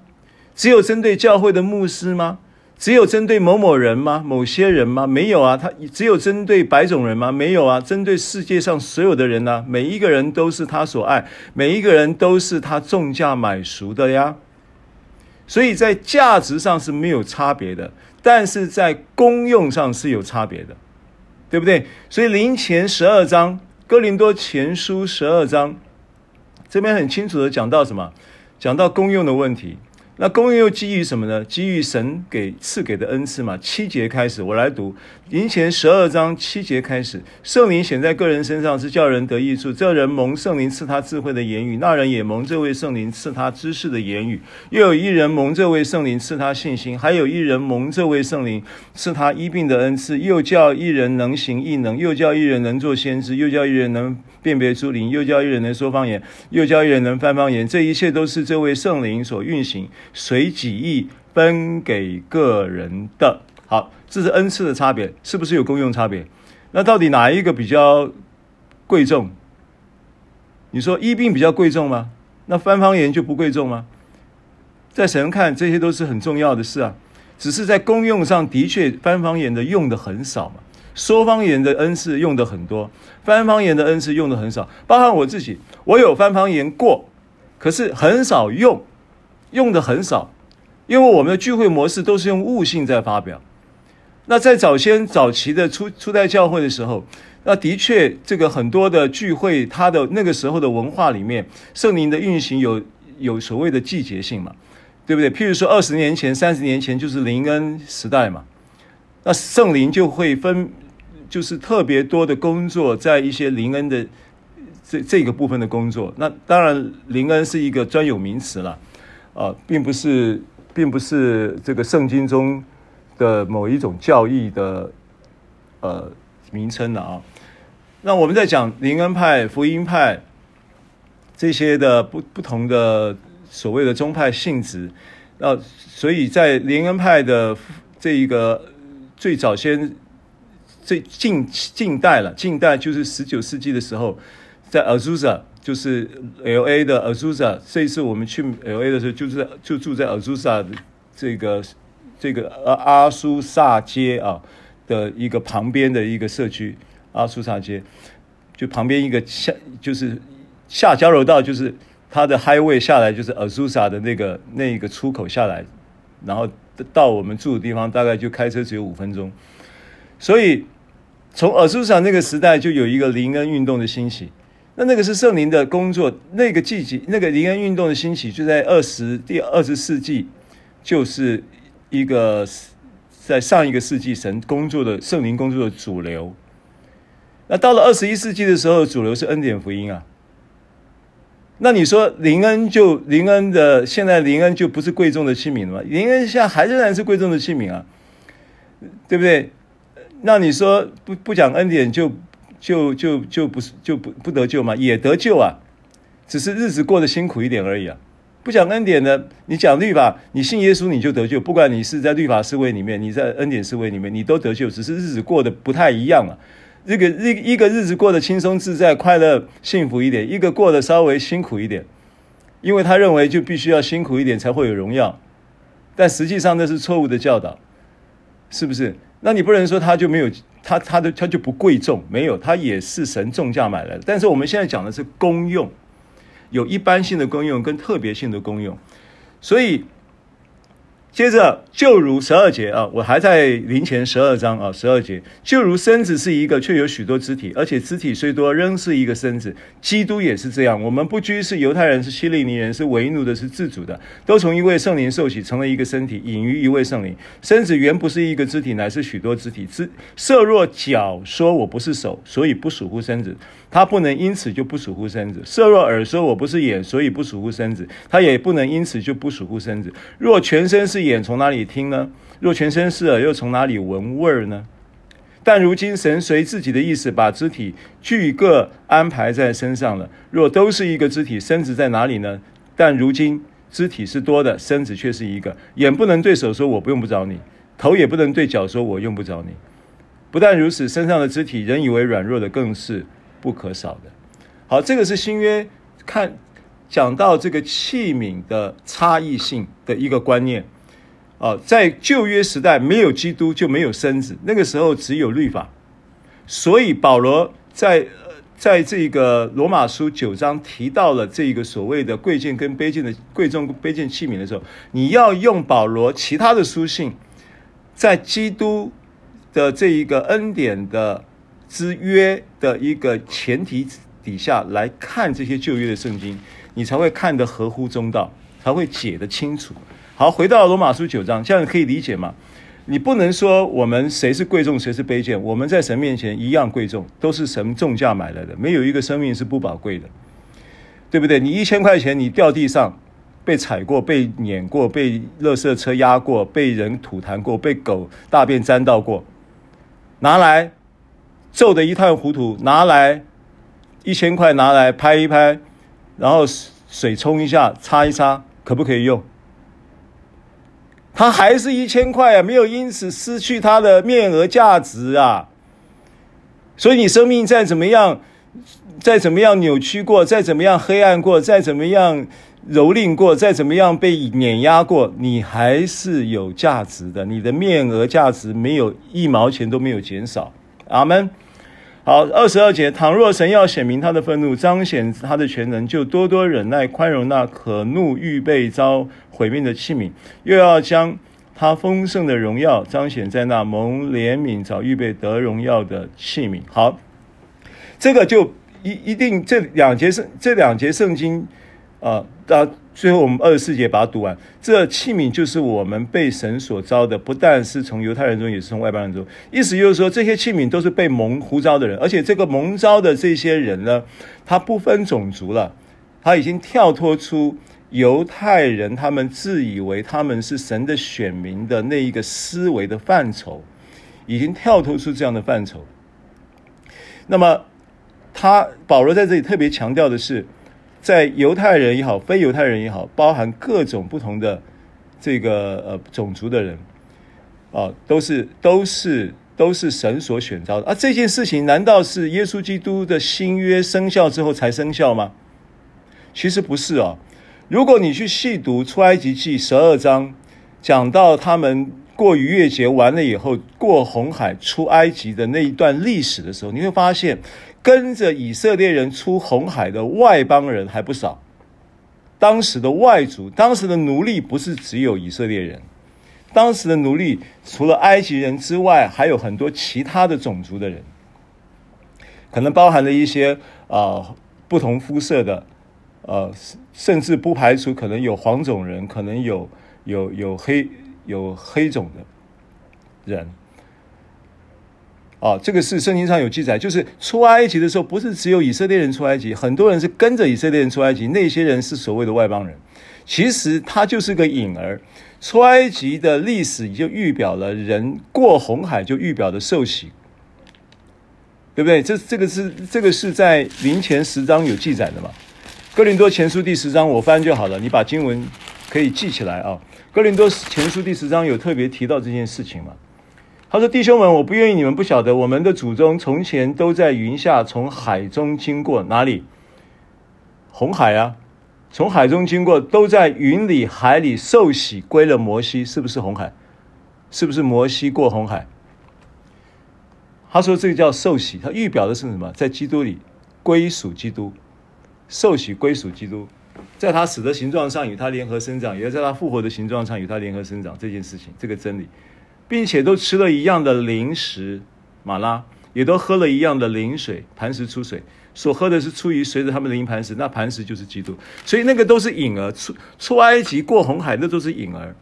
只有针对教会的牧师吗？只有针对某某人吗？某些人吗？没有啊，他只有针对白种人吗？没有啊，针对世界上所有的人呢、啊？每一个人都是他所爱，每一个人都是他重价买赎的呀。所以在价值上是没有差别的，但是在功用上是有差别的，对不对？所以林前十二章，哥林多前书十二章，这边很清楚的讲到什么？讲到功用的问题。那功用又基于什么呢？基于神给赐给的恩赐嘛。七节开始，我来读林前十二章七节开始。圣灵显在个人身上，是叫人得益处。这人蒙圣灵赐他智慧的言语，那人也蒙这位圣灵赐他知识的言语。又有一人蒙这位圣灵赐他信心，还有一人蒙这位圣灵赐他医病的恩赐。又叫一人能行异能，又叫一人能做先知，又叫一人能辨别诸灵，又叫一人能说方言，又叫一人能翻方言。这一切都是这位圣灵所运行。随己意分给个人的。好，这是恩赐的差别，是不是有功用差别？那到底哪一个比较贵重？你说医病比较贵重吗？那翻方言就不贵重吗？在神看，这些都是很重要的事啊。只是在功用上的确翻方言的用的很少嘛，说方言的恩赐用的很多，翻方言的恩赐用的很少。包含我自己，我有翻方言过，可是很少用。用的很少，因为我们的聚会模式都是用悟性在发表。那在早先早期的初初代教会的时候，那的确这个很多的聚会，它的那个时候的文化里面，圣灵的运行有有所谓的季节性嘛，对不对？譬如说二十年前、三十年前就是灵恩时代嘛，那圣灵就会分，就是特别多的工作在一些灵恩的这这个部分的工作。那当然，灵恩是一个专有名词了。啊，并不是，并不是这个圣经中的某一种教义的呃名称了啊。那我们在讲灵恩派、福音派这些的不不同的所谓的宗派性质，那所以在灵恩派的这一个最早先最近近代了，近代就是十九世纪的时候，在 Azusa 就是 L A 的 Azusa，这一次我们去 L A 的时候，就是就住在 Azusa 的这个这个阿阿苏萨街啊的一个旁边的一个社区，阿苏萨街，就旁边一个下就是下交流道，就是它的 Highway 下来就是 Azusa 的那个那一个出口下来，然后到我们住的地方大概就开车只有五分钟，所以从 Azusa 那个时代就有一个林恩运动的兴起。那那个是圣灵的工作，那个季节，那个灵恩运动的兴起，就在二十第二十世纪，就是一个在上一个世纪神工作的圣灵工作的主流。那到了二十一世纪的时候，主流是恩典福音啊。那你说灵恩就灵恩的，现在灵恩就不是贵重的器皿了吗？灵恩现在还仍然是贵重的器皿啊，对不对？那你说不不讲恩典就？就就就不是就不不得救吗？也得救啊，只是日子过得辛苦一点而已啊。不讲恩典的，你讲律法，你信耶稣你就得救。不管你是在律法思维里面，你在恩典思维里面，你都得救。只是日子过得不太一样啊。这个一一个日子过得轻松自在、快乐幸福一点，一个过得稍微辛苦一点，因为他认为就必须要辛苦一点才会有荣耀，但实际上那是错误的教导，是不是？那你不能说他就没有。它它的它就不贵重，没有，它也是神重价买来的。但是我们现在讲的是公用，有一般性的公用跟特别性的公用，所以。接着，就如十二节啊，我还在林前十二章啊，十二节，就如身子是一个，却有许多肢体，而且肢体虽多，仍是一个身子。基督也是这样。我们不拘是犹太人，是希利尼人，是为奴的，是自主的，都从一位圣灵受洗，成了一个身体，隐于一位圣灵。身子原不是一个肢体，乃是许多肢体。肢色若脚说我不是手，所以不属乎身子。他不能因此就不属乎身子。色若耳说我不是眼，所以不属乎身子。他也不能因此就不属乎身子。若全身是眼，从哪里听呢？若全身是耳，又从哪里闻味儿呢？但如今神随自己的意思，把肢体俱各安排在身上了。若都是一个肢体，身子在哪里呢？但如今肢体是多的，身子却是一个。眼不能对手说我不用不着你，头也不能对脚说我用不着你。不但如此，身上的肢体人以为软弱的，更是。不可少的，好，这个是新约看讲到这个器皿的差异性的一个观念啊，在旧约时代没有基督就没有身子，那个时候只有律法，所以保罗在在这个罗马书九章提到了这个所谓的贵贱跟卑贱的贵重卑贱器皿的时候，你要用保罗其他的书信，在基督的这一个恩典的。之约的一个前提底下来看这些旧约的圣经，你才会看得合乎中道，才会解得清楚。好，回到罗马书九章，这样可以理解吗？你不能说我们谁是贵重，谁是卑贱，我们在神面前一样贵重，都是神重价买来的，没有一个生命是不宝贵的，对不对？你一千块钱，你掉地上被踩过、被碾过、被垃圾车压过、被人吐痰过、被狗大便沾到过，拿来。皱得一塌糊涂，拿来一千块，拿来拍一拍，然后水冲一下，擦一擦，可不可以用？它还是一千块啊，没有因此失去它的面额价值啊。所以你生命再怎么样，再怎么样扭曲过，再怎么样黑暗过，再怎么样蹂躏过，再怎么样被碾压过，你还是有价值的。你的面额价值没有一毛钱都没有减少。阿门。好，二十二节，倘若神要显明他的愤怒，彰显他的全能，就多多忍耐，宽容那可怒预备遭毁灭的器皿，又要将他丰盛的荣耀彰显在那蒙怜悯、早预备得荣耀的器皿。好，这个就一一定这两节圣这两节圣经啊，到、最后我们二十四节把它读完。这器皿就是我们被神所召的，不但是从犹太人中，也是从外邦人中。意思就是说，这些器皿都是被蒙呼召的人，而且这个蒙召的这些人呢，他不分种族了，他已经跳脱出犹太人他们自以为他们是神的选民的那一个思维的范畴，已经跳脱出这样的范畴。那么，他保罗在这里特别强调的是。在犹太人也好，非犹太人也好，包含各种不同的这个呃种族的人，啊，都是都是都是神所选召的。啊，这件事情难道是耶稣基督的新约生效之后才生效吗？其实不是哦。如果你去细读出埃及记十二章，讲到他们过逾越节完了以后过红海出埃及的那一段历史的时候，你会发现。跟着以色列人出红海的外邦人还不少，当时的外族，当时的奴隶不是只有以色列人，当时的奴隶除了埃及人之外，还有很多其他的种族的人，可能包含了一些啊、呃、不同肤色的，呃，甚至不排除可能有黄种人，可能有有有黑有黑种的人。啊，这个是圣经上有记载，就是出埃及的时候，不是只有以色列人出埃及，很多人是跟着以色列人出埃及，那些人是所谓的外邦人。其实他就是个影儿，出埃及的历史就预表了人过红海，就预表的受洗，对不对？这这个是这个是在林前十章有记载的嘛？哥林多前书第十章我翻就好了，你把经文可以记起来啊。哥林多前书第十章有特别提到这件事情嘛？他说：“弟兄们，我不愿意你们不晓得，我们的祖宗从前都在云下，从海中经过哪里？红海啊，从海中经过，都在云里海里受洗归了摩西，是不是红海？是不是摩西过红海？他说这个叫受洗，他预表的是什么？在基督里归属基督，受洗归属基督，在他死的形状上与他联合生长，也在他复活的形状上与他联合生长这件事情，这个真理，并且都吃了一样的零食，马拉，也都喝了一样的灵水，磐石出水。所喝的是出于随着他们的灵磐石，那磐石就是基督，所以那个都是影儿。出出埃及过红海，那都是影儿。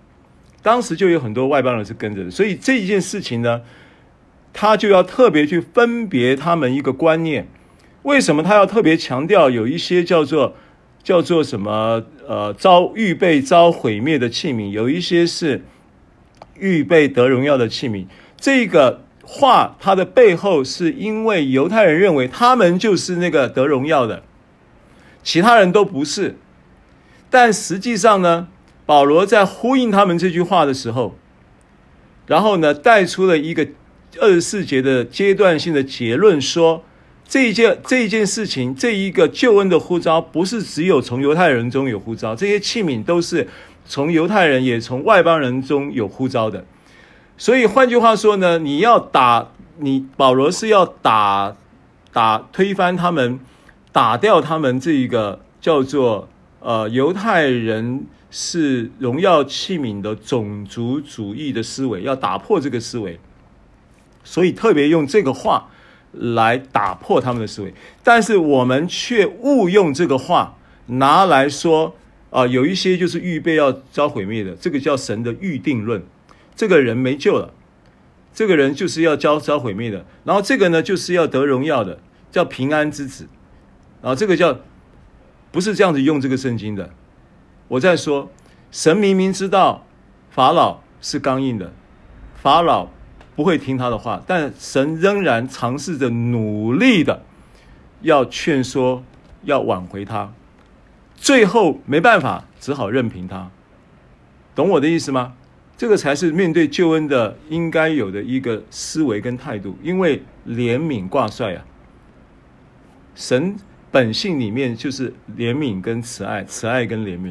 当时就有很多外邦人是跟着的，所以这一件事情呢，他就要特别去分别他们一个观念。为什么他要特别强调有一些叫做叫做什么呃遭预备遭毁灭的器皿，有一些是预备得荣耀的器皿？这个。话它的背后是因为犹太人认为他们就是那个得荣耀的，其他人都不是。但实际上呢，保罗在呼应他们这句话的时候，然后呢带出了一个二十四节的阶段性的结论，说这一件这一件事情，这一个救恩的呼召，不是只有从犹太人中有呼召，这些器皿都是从犹太人也从外邦人中有呼召的。所以换句话说呢，你要打你保罗是要打打推翻他们，打掉他们这一个叫做呃犹太人是荣耀器皿的种族主义的思维，要打破这个思维。所以特别用这个话来打破他们的思维，但是我们却误用这个话拿来说啊、有一些就是预备要遭毁灭的，这个叫神的预定论。这个人没救了，这个人就是要遭遭毁灭的。然后这个呢，就是要得荣耀的，叫平安之子。啊这个叫不是这样子用这个圣经的。我在说，神明明知道法老是刚硬的，法老不会听他的话，但神仍然尝试着努力的要劝说，要挽回他。最后没办法，只好任凭他。懂我的意思吗？这个才是面对救恩的应该有的一个思维跟态度，因为怜悯挂帅啊，神本性里面就是怜悯跟慈爱，慈爱跟怜悯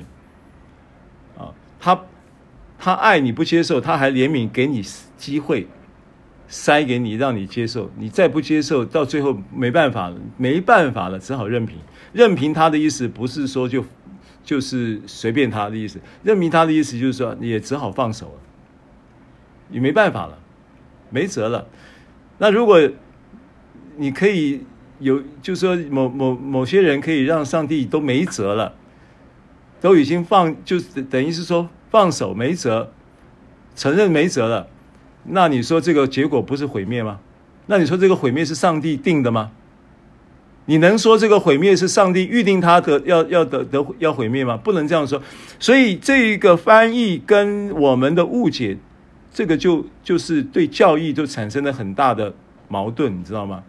啊，他他爱你不接受，他还怜悯给你机会，塞给你让你接受，你再不接受，到最后没办法了，没办法了，只好任凭，任凭他的意思不是说就。就是随便他的意思，任凭他的意思，就是说你也只好放手了，你没办法了，没辙了。那如果你可以有，就是说某某某些人可以让上帝都没辙了，都已经放，就是等于是说放手没辙，承认没辙了，那你说这个结果不是毁灭吗？那你说这个毁灭是上帝定的吗？你能说这个毁灭是上帝预定他的要要得得要毁灭吗？不能这样说。所以这一个翻译跟我们的误解，这个就就是对教义就产生了很大的矛盾，你知道吗？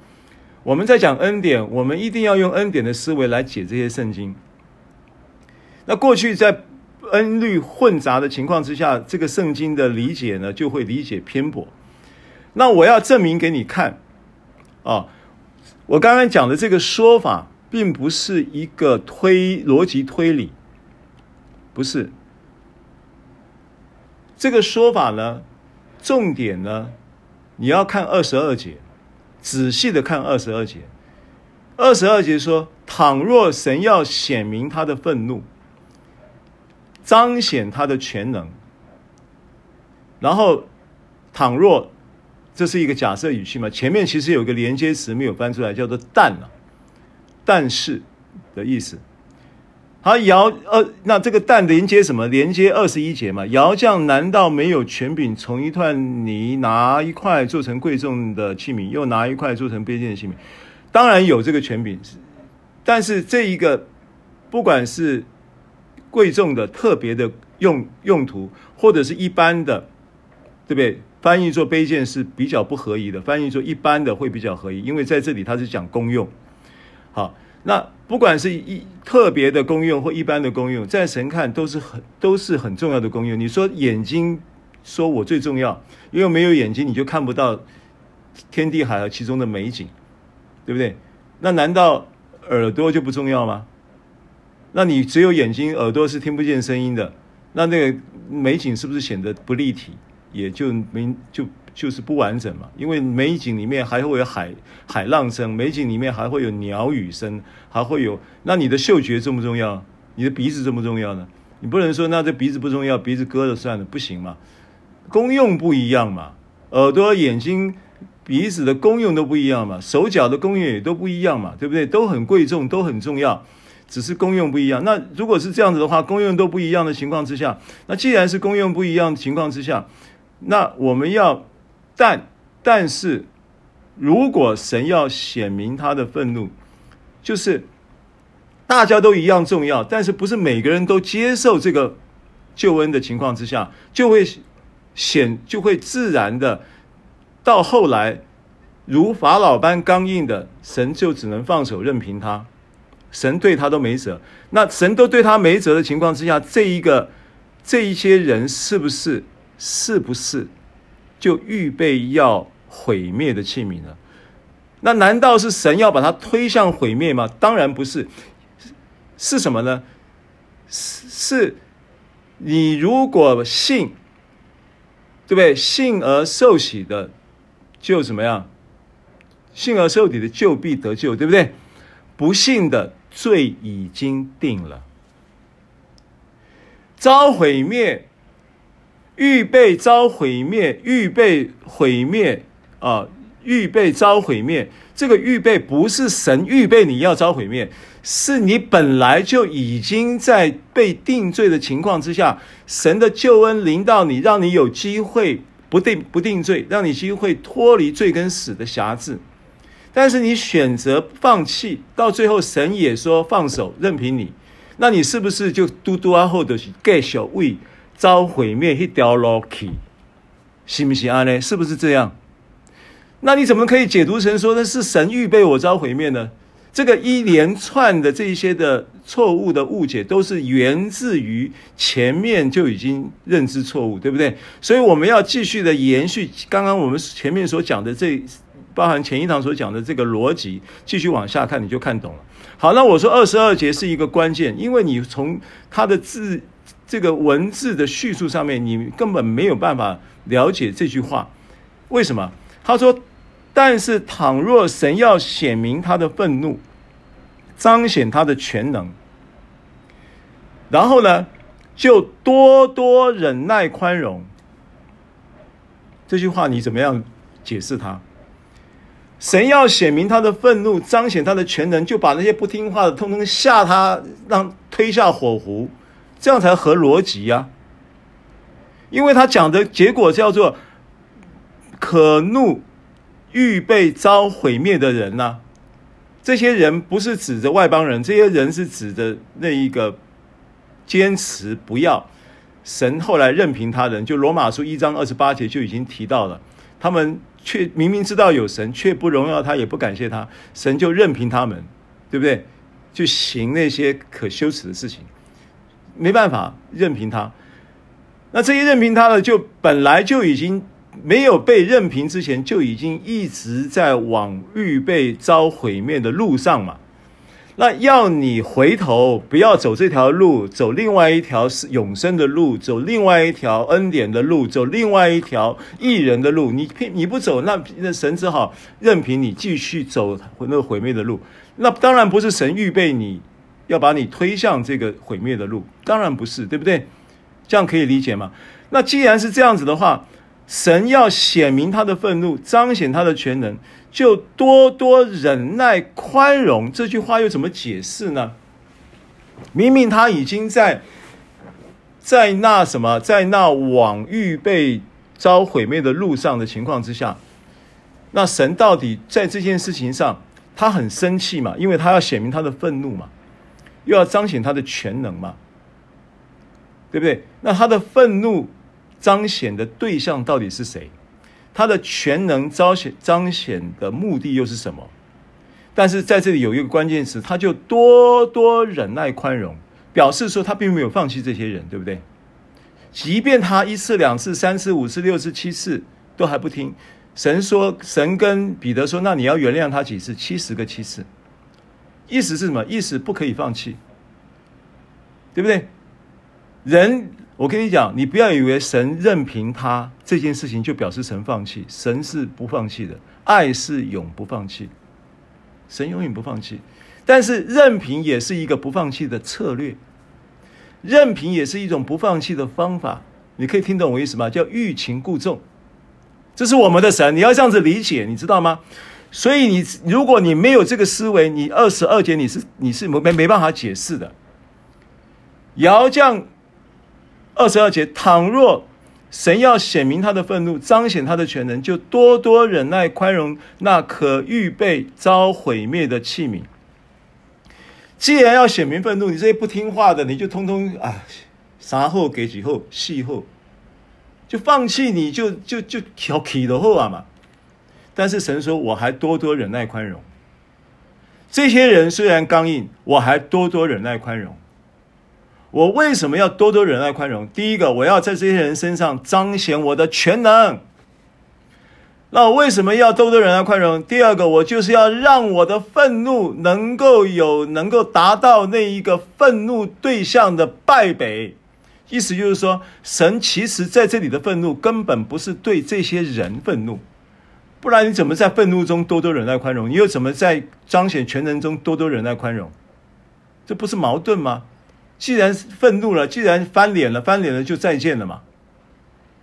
我们在讲恩典，我们一定要用恩典的思维来解这些圣经。那过去在恩律混杂的情况之下，这个圣经的理解呢，就会理解偏颇。那我要证明给你看啊。我刚刚讲的这个说法，并不是一个推逻辑推理，不是。这个说法呢，重点呢，你要看二十二节，仔细的看二十二节。二十二节说：倘若神要显明他的愤怒，彰显他的全能，然后倘若。这是一个假设语气嘛？前面其实有个连接词没有翻出来，叫做“但”但是的意思。好，窑呃，那这个“但”连接什么？连接二十一节嘛？窑匠难道没有权柄从一团泥拿一块做成贵重的器皿，又拿一块做成卑贱的器皿？当然有这个权柄，但是这一个不管是贵重的、特别的用用途，或者是一般的，对不对？翻译做卑贱是比较不合宜的，翻译做一般的会比较合宜，因为在这里它是讲功用。好，那不管是一特别的功用或一般的功用，在神看都是很都是很重要的功用。你说眼睛，说我最重要，因为没有眼睛你就看不到天地海和其中的美景，对不对？那难道耳朵就不重要吗？那你只有眼睛，耳朵是听不见声音的，那那个美景是不是显得不立体？也就没就就是不完整嘛，因为美景里面还会有海海浪声，美景里面还会有鸟语声，还会有，那你的嗅觉重不重要？你的鼻子重不重要呢？你不能说那这鼻子不重要，鼻子割了算了，不行嘛，功用不一样嘛，耳朵、眼睛、鼻子的功用都不一样嘛，手脚的功用也都不一样嘛，对不对？都很贵重，都很重要，只是功用不一样。那如果是这样子的话，功用都不一样的情况之下，那既然是功用不一样的情况之下，那我们要，但但是，如果神要显明他的愤怒，就是大家都一样重要，但是不是每个人都接受这个救恩的情况之下，就会显就会自然的。到后来，如法老般刚硬的神，就只能放手任凭他。神对他都没辙，那神都对他没辙的情况之下，这一个这一些人是不是是不是就预备要毁灭的器皿呢？那难道是神要把它推向毁灭吗？当然不是，是什么呢？是是，你如果信，对不对？信而受喜的。就怎么样？信而受洗的就必得救，对不对？不信的罪已经定了，遭毁灭，预备遭毁灭，预备毁灭啊！预备遭毁灭。这个预备不是神预备你要遭毁灭，是你本来就已经在被定罪的情况之下，神的救恩临到你，让你有机会。不定不定罪，让你机会脱离罪跟死的辖制，但是你选择放弃，到最后神也说放手任凭你，那你是不是就嘟嘟啊后的是继续为遭毁灭一条路去？是不是啊？呢？是不是这样？那你怎么可以解读成说那是神预备我遭毁灭呢？这个一连串的这一些的错误的误解，都是源自于前面就已经认知错误，对不对？所以我们要继续的延续刚刚我们前面所讲的这，包含前一堂所讲的这个逻辑，继续往下看，你就看懂了。好，那我说二十二节是一个关键，因为你从它的字这个文字的叙述上面，你根本没有办法了解这句话。为什么？他说。但是，倘若神要显明他的愤怒，彰显他的全能，然后呢，就多多忍耐宽容。这句话你怎么样解释它？神要显明他的愤怒，彰显他的全能，就把那些不听话的通通吓他，让推下火湖，这样才合逻辑呀。因为他讲的结果叫做可怒。预备遭毁灭的人呢、啊？这些人不是指着外邦人，这些人是指着那一个坚持不要神，后来任凭他人。就罗马书一章二十八节就已经提到了，他们却明明知道有神，却不荣耀他，也不感谢他，神就任凭他们，对不对？就行那些可羞耻的事情，没办法任凭他。那这些任凭他的，就本来就已经。没有被任凭之前，就已经一直在往预备遭毁灭的路上嘛。那要你回头，不要走这条路，走另外一条是永生的路，走另外一条恩典的路，走另外一条异人的路。你偏你不走，那那神只好任凭你继续走那个毁灭的路。那当然不是神预备你要把你推向这个毁灭的路，当然不是，对不对？这样可以理解吗？那既然是这样子的话。神要显明他的愤怒，彰显他的全能，就多多忍耐宽容。这句话又怎么解释呢？明明他已经在在那什么，在那往预备遭毁灭的路上的情况之下，那神到底在这件事情上，他很生气嘛？因为他要显明他的愤怒嘛，又要彰显他的全能嘛，对不对？那他的愤怒。彰显的对象到底是谁？他的全能彰显彰显的目的又是什么？但是在这里有一个关键词，他就多多忍耐宽容，表示说他并没有放弃这些人，对不对？即便他一次、两次、三次、五次、六次、七次都还不听，神说，神跟彼得说，那你要原谅他几次？七十个七次。意思是什么？意思不可以放弃，对不对？人。我跟你讲，你不要以为神任凭他这件事情就表示神放弃，神是不放弃的，爱是永不放弃，神永远不放弃。但是任凭也是一个不放弃的策略，任凭也是一种不放弃的方法。你可以听懂我意思吗？叫欲擒故纵，这是我们的神，你要这样子理解，你知道吗？所以你如果你没有这个思维，你二十二节你是你是没没办法解释的。窑匠。二十二节，倘若神要显明他的愤怒，彰显他的全能，就多多忍耐宽容那可预备遭毁灭的器皿。既然要显明愤怒，你这些不听话的，你就通通啊，啥后给几后，细后，就放弃，你就就就调皮的后啊嘛。但是神说，我还多多忍耐宽容。这些人虽然刚硬，我还多多忍耐宽容。我为什么要多多忍耐宽容？第一个，我要在这些人身上彰显我的全能。那我为什么要多多忍耐宽容？第二个，我就是要让我的愤怒能够有能够达到那一个愤怒对象的败北。意思就是说，神其实在这里的愤怒根本不是对这些人愤怒，不然你怎么在愤怒中多多忍耐宽容？你又怎么在彰显全能中多多忍耐宽容？这不是矛盾吗？既然愤怒了，既然翻脸了，翻脸了就再见了嘛。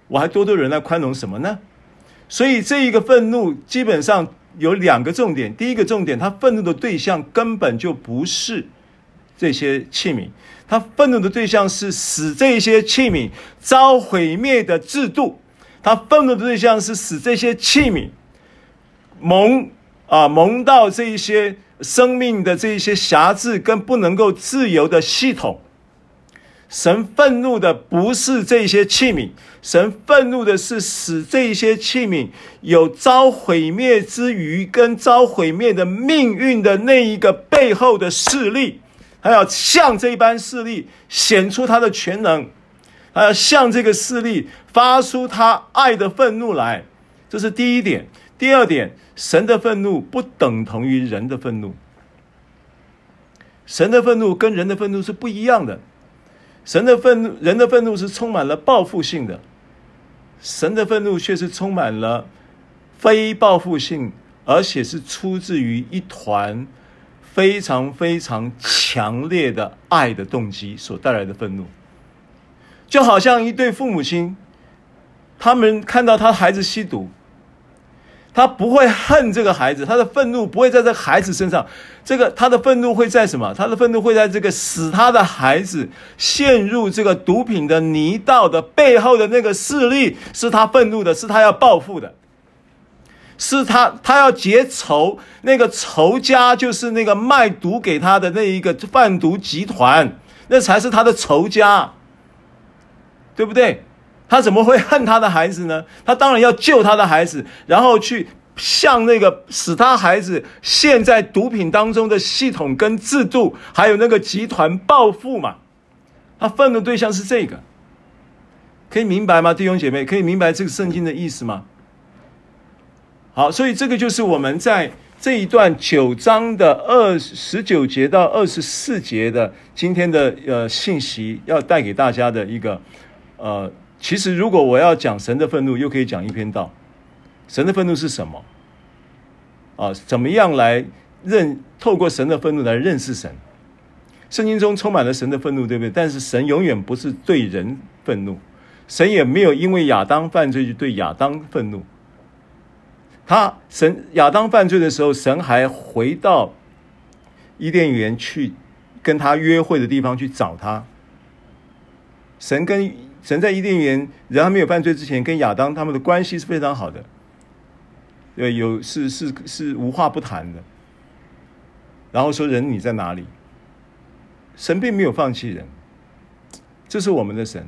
我还多多忍耐宽容什么呢？所以这一个愤怒基本上有两个重点。第一个重点，他愤怒的对象根本就不是这些器皿，他愤怒的对象是使这些器皿遭毁灭的制度。他愤怒的对象是使这些器皿蒙啊蒙到这一些生命的这一些辖制跟不能够自由的系统。神愤怒的不是这些器皿，神愤怒的是使这些器皿有遭毁灭之余，跟遭毁灭的命运的那一个背后的势力，他要向这一般势力显出他的全能，他要向这个势力发出他爱的愤怒来，这是第一点。第二点，神的愤怒不等同于人的愤怒，神的愤怒跟人的愤怒是不一样的。神的愤怒，人的愤怒是充满了报复性的，神的愤怒却是充满了非报复性，而且是出自于一团非常非常强烈的爱的动机所带来的愤怒，就好像一对父母亲，他们看到他孩子吸毒。他不会恨这个孩子，他的愤怒不会在这孩子身上，这个他的愤怒会在什么？他的愤怒会在这个使他的孩子陷入这个毒品的泥道的背后的那个势力，是他愤怒的，是他要报复的，是他他要结仇，那个仇家就是那个卖毒给他的那一个贩毒集团，那才是他的仇家，对不对？他怎么会恨他的孩子呢？他当然要救他的孩子，然后去向那个使他孩子陷在毒品当中的系统跟制度，还有那个集团报复嘛。他愤怒对象是这个，可以明白吗？弟兄姐妹，可以明白这个圣经的意思吗？好，所以这个就是我们在这一段九章的二十九节到二十四节的今天的呃信息，要带给大家的一个呃。其实，如果我要讲神的愤怒，又可以讲一篇道。神的愤怒是什么？啊，怎么样来认？透过神的愤怒来认识神。圣经中充满了神的愤怒，对不对？但是神永远不是对人愤怒，神也没有因为亚当犯罪就对亚当愤怒。他神亚当犯罪的时候，神还回到伊甸园去跟他约会的地方去找他。神跟神在伊甸园人还没有犯罪之前，跟亚当他们的关系是非常好的，对，有是是是无话不谈的。然后说人你在哪里？神并没有放弃人，这是我们的神，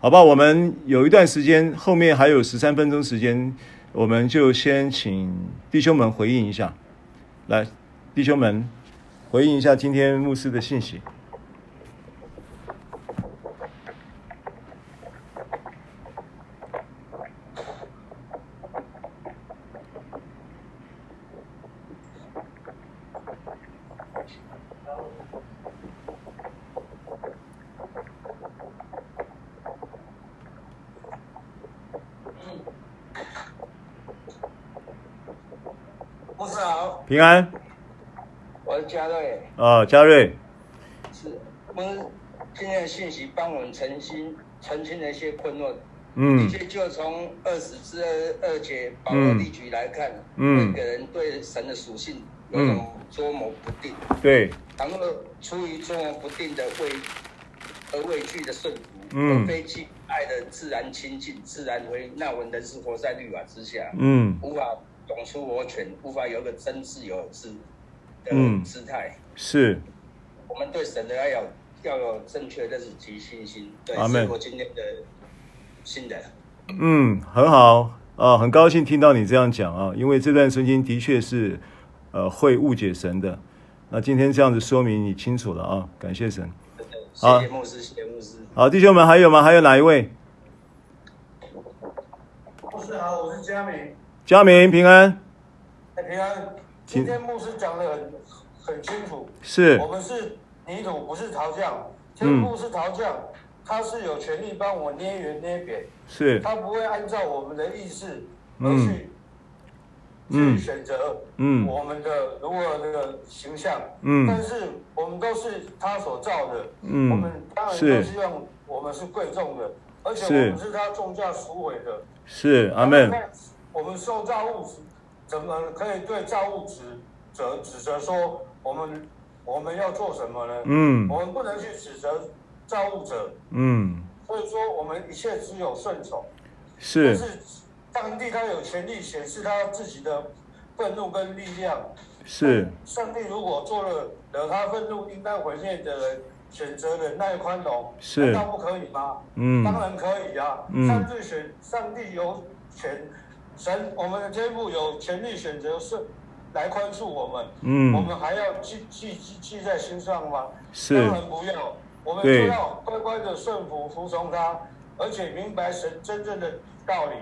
好吧？我们有一段时间，后面还有十三分钟时间，我们就先请弟兄们回应一下，来，弟兄们回应一下今天牧师的信息。牧师好，平安。我是嘉瑞。啊，嘉瑞。是，我们今天的信息帮我们澄清澄清了一些困惑。嗯。的确，就从二十至二二节保罗例举来看，嗯，每个人对神的属性有种捉摸不定。对。然后出于捉摸不定的畏而畏惧的顺服，嗯，非基爱的自然亲近、自然为，那我们人是活在律法之下，嗯，无法懂出我权，无法有个真自由自的姿态。是，我们对神的爱要有要有正确认识及信心。对。是我今天的新的。嗯，很好啊，很高兴听到你这样讲啊，因为这段圣经的确是呃会误解神的。那今天这样子说明你清楚了啊，感谢神。谢谢牧师，谢谢牧师。好，弟兄们还有吗？还有哪一位？牧师好，我是佳明。佳明平安。哎，平安。今天牧师讲的很很清楚。是。我们是泥土，不是陶匠。天父是陶匠，嗯、他是有权利帮我捏圆捏扁。是。他不会按照我们的意思而去。嗯去选择，嗯，我们的如何的形象，嗯，但是我们都是他所造的，嗯，我们当然都希望我们是贵重的，而且我们是他重价赎回的，是阿门。我们受造物主怎么可以对造物指责指责说我们我们要做什么呢？嗯，我们不能去指责造物者，嗯，所以说我们一切只有顺从，是是。上帝他有权利显示他自己的愤怒跟力量。是。上帝如果做了惹他愤怒应该毁灭的人，选择忍耐宽容，是。难道不可以吗？嗯。当然可以啊。嗯。上帝选，上帝有权，神我们的天父有权利选择是来宽恕我们。嗯。我们还要记记记记在心上吗？是。当然不要。我们就要乖乖的顺服服从他，而且明白神真正的道理。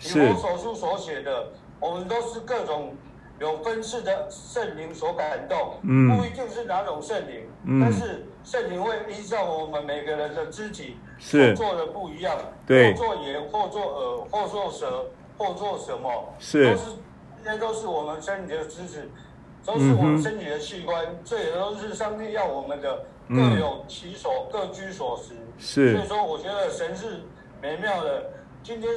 以我所书所写的，我们都是各种有分次的圣灵所感动，嗯，不一定是哪种圣灵，嗯，但是圣灵会依照我们每个人的肢体所做的不一样，对，或做眼，或做耳，或做舌，或做什么，是，都是这些都是我们身体的知识，都是我们身体的器官，嗯、这也都是上帝要我们的各有其所，嗯、各居所食，是，所以说我觉得神是美妙的，今天。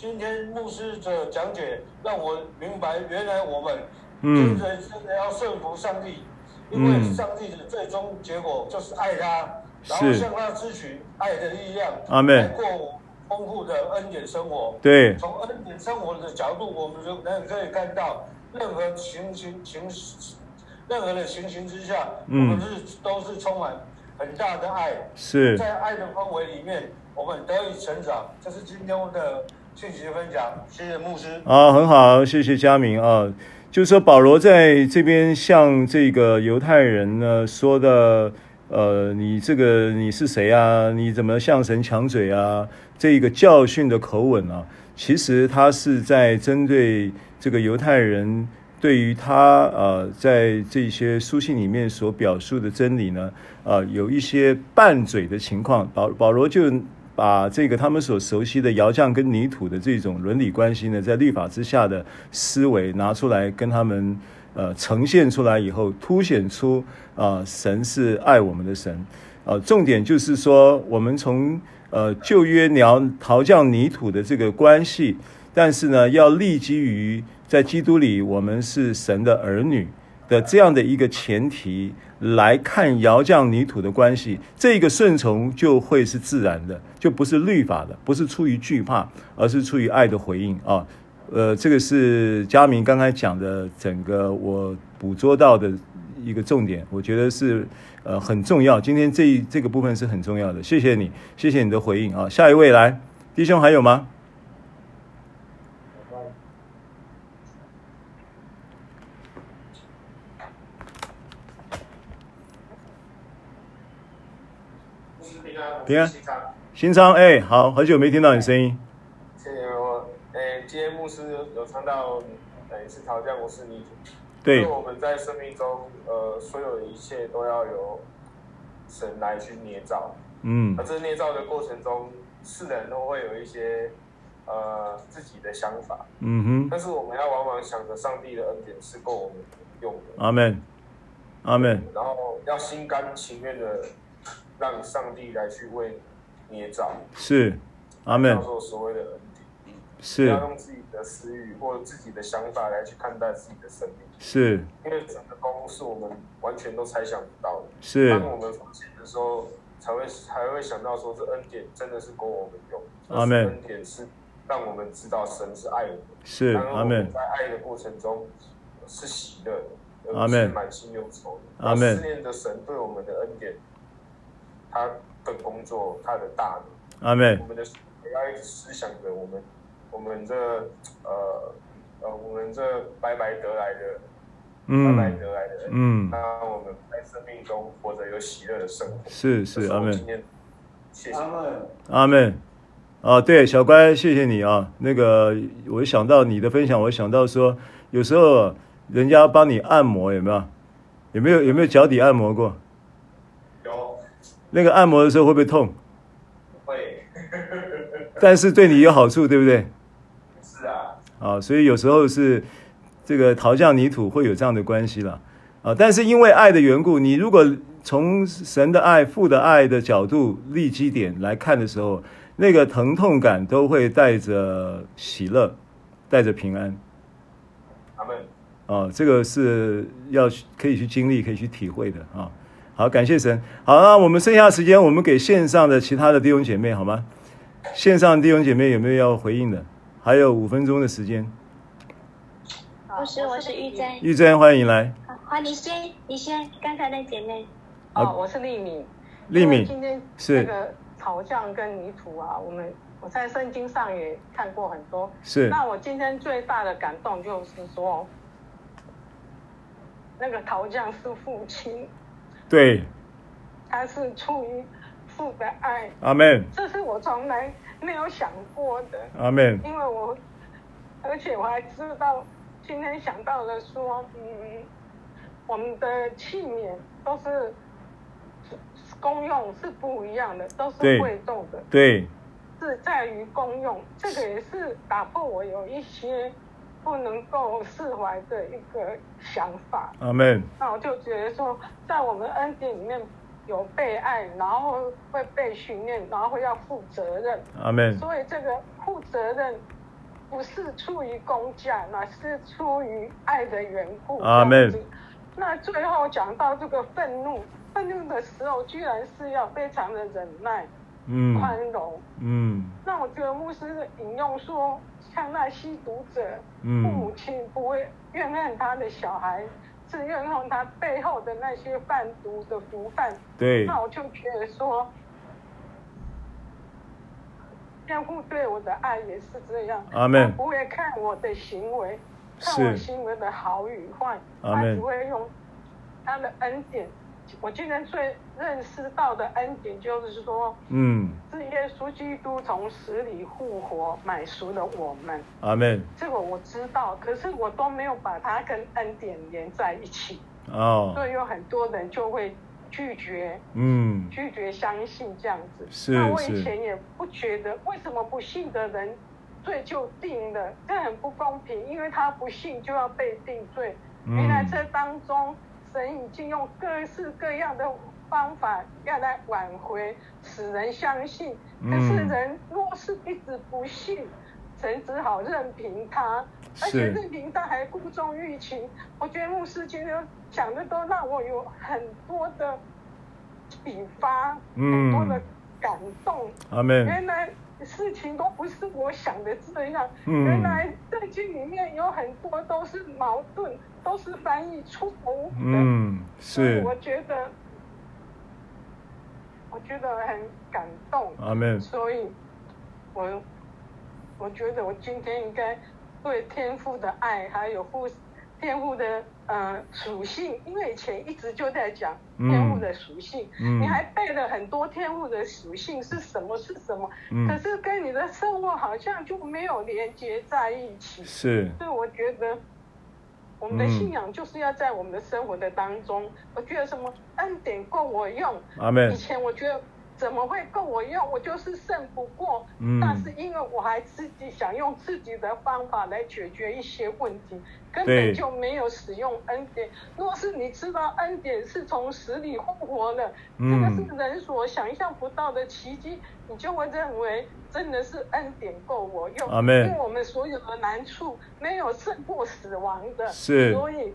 今天牧师的讲解让我明白，原来我们真的真的要顺服上帝，嗯、因为上帝的最终结果就是爱他，然后向他支取爱的力量，来过丰富的恩典生活。对，从恩典生活的角度，我们就能可以看到，任何情形情任何的情形之下，嗯、我们是都是充满很大的爱。是，在爱的氛围里面，我们得以成长。这是今天的。信息分享，谢谢牧师。啊，很好，谢谢佳明啊。就是说，保罗在这边向这个犹太人呢说的，呃，你这个你是谁啊？你怎么向神抢嘴啊？这个教训的口吻啊，其实他是在针对这个犹太人对于他呃在这些书信里面所表述的真理呢，呃，有一些拌嘴的情况。保保罗就。把这个他们所熟悉的窑匠跟泥土的这种伦理关系呢，在律法之下的思维拿出来跟他们呃呈现出来以后，凸显出啊、神是爱我们的神、呃，重点就是说我们从呃旧约鸟陶匠泥土的这个关系，但是呢要立基于在基督里我们是神的儿女的这样的一个前提。来看窑匠泥土的关系，这个顺从就会是自然的，就不是律法的，不是出于惧怕，而是出于爱的回应啊。呃，这个是佳明刚才讲的整个我捕捉到的一个重点，我觉得是呃很重要。今天这这个部分是很重要的，谢谢你，谢谢你的回应啊。下一位来，弟兄还有吗？平安，新昌，哎、欸，好，好久没听到你声音。谢谢我，哎、欸，今天牧师有唱到，等于是陶匠，我是泥土。对。我们在生命中，呃，所有的一切都要由神来去捏造。嗯。而这捏造的过程中，世人都会有一些呃自己的想法。嗯哼。但是我们要往往想着上帝的恩典是够我们用的。阿门。阿门。然后要心甘情愿的让上帝来去为捏造。是。阿门。叫做所谓的恩典。是。不要用自己的私欲或者自己的想法来去看待自己的生命。是。因为整个功是我们完全都猜想不到的。是。当我们发现的时候。才会才会想到说，这恩典真的是够我们用。阿门。恩典是让我们知道神是爱我们。是。阿门。在爱的过程中是喜乐的，阿是满心忧愁的。阿门。思念的神对我们的恩典，他的工作，他的大能。阿门。我们的也要一直思想着我们，我们这呃呃，我们这白白得来的。嗯，白白得来的人，嗯，那我们在生命中活着有喜乐的生活。是是，阿门。谢谢。阿门。阿门。啊，对，小乖，谢谢你啊。那个，我想到你的分享，我想到说，有时候人家帮你按摩，有没有？有没有有没有脚底按摩过？有。那个按摩的时候会不会痛？会。但是对你有好处，对不对？是啊。啊，所以有时候是。这个陶匠泥土会有这样的关系了，啊！但是因为爱的缘故，你如果从神的爱、父的爱的角度立基点来看的时候，那个疼痛感都会带着喜乐，带着平安。阿门。啊，这个是要可以去经历、可以去体会的啊！好，感谢神。好，那我们剩下时间，我们给线上的其他的弟兄姐妹好吗？线上弟兄姐妹有没有要回应的？还有五分钟的时间。不是，我是玉珍。玉珍，欢迎来。好，好，你先，你先，刚才那姐妹。哦，我是丽敏。丽敏，今天是那个陶匠跟泥土啊，我们我在圣经上也看过很多。是。那我今天最大的感动就是说，那个陶匠是父亲。对。他是出于父的爱。阿门。这是我从来没有想过的。阿门。因为我，而且我还知道。今天想到了说，嗯，我们的器皿都是公用是不一样的，都是会动的，对，是在于公用。这个也是打破我有一些不能够释怀的一个想法。阿门。那我就觉得说，在我们恩典里面有被爱，然后会被训练，然后会要负责任。阿门。所以这个负责任。不是出于工价，那是出于爱的缘故。阿门。那最后讲到这个愤怒，愤怒的时候，居然是要非常的忍耐，嗯，宽容，嗯。那我觉得牧师引用说，像那吸毒者，嗯，父母亲不会怨恨他的小孩，是怨恨他背后的那些贩毒的毒贩。对。那我就觉得说。天父对我的爱也是这样，阿门。他不会看我的行为，看我行为的好与坏，他只会用他的恩典。我今天最认识到的恩典就是说，嗯，是耶稣基督从死里复活，买赎了我们。阿门。这个我知道，可是我都没有把它跟恩典连在一起。哦。所以有很多人就会。拒绝，嗯，拒绝相信这样子。是，那我以前也不觉得，为什么不信的人罪就定了？这很不公平，因为他不信就要被定罪。嗯、原来这当中，神已经用各式各样的方法要来挽回，使人相信。可是人若是一直不信，神只好任凭他，而且任凭他还故纵欲情。我觉得牧师今天。讲的都让我有很多的启发，嗯，很多的感动。阿门。原来事情都不是我想的这样。嗯。原来圣经里面有很多都是矛盾，都是翻译错误的。嗯，是。我觉得，我觉得很感动。阿门。所以，我我觉得我今天应该对天父的爱，还有父天父的。呃，属性，因为以前一直就在讲天父的属性，嗯，你还背了很多天父的属性是什么是什么，嗯，可是跟你的生活好像就没有连接在一起。是，所以我觉得我们的信仰就是要在我们的生活的当中，嗯，我觉得什么恩典够我用。阿门。以前我觉得怎么会够我用？我就是胜不过。嗯。但是因为我还自己想用自己的方法来解决一些问题，根本就没有使用恩典。若是你知道恩典是从死里复活的，嗯、这个是人所想象不到的奇迹，你就会认为真的是恩典够我用。阿们。因为我们所有的难处没有胜过死亡的，是。所以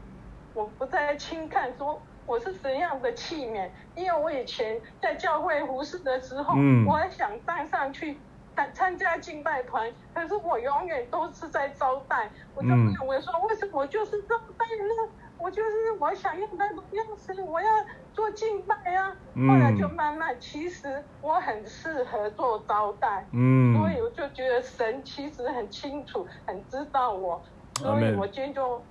我不再轻看说。我是怎样的器皿？因为我以前在教会服侍的时候，嗯、我还想站上去参参加敬拜团，可是我永远都是在招待。我就认为说，为什么我就是招待呢？我就是我想要那种样式，我要做敬拜啊。嗯、后来就慢慢，其实我很适合做招待。嗯，所以我就觉得神其实很清楚，很知道我，所以我今天就。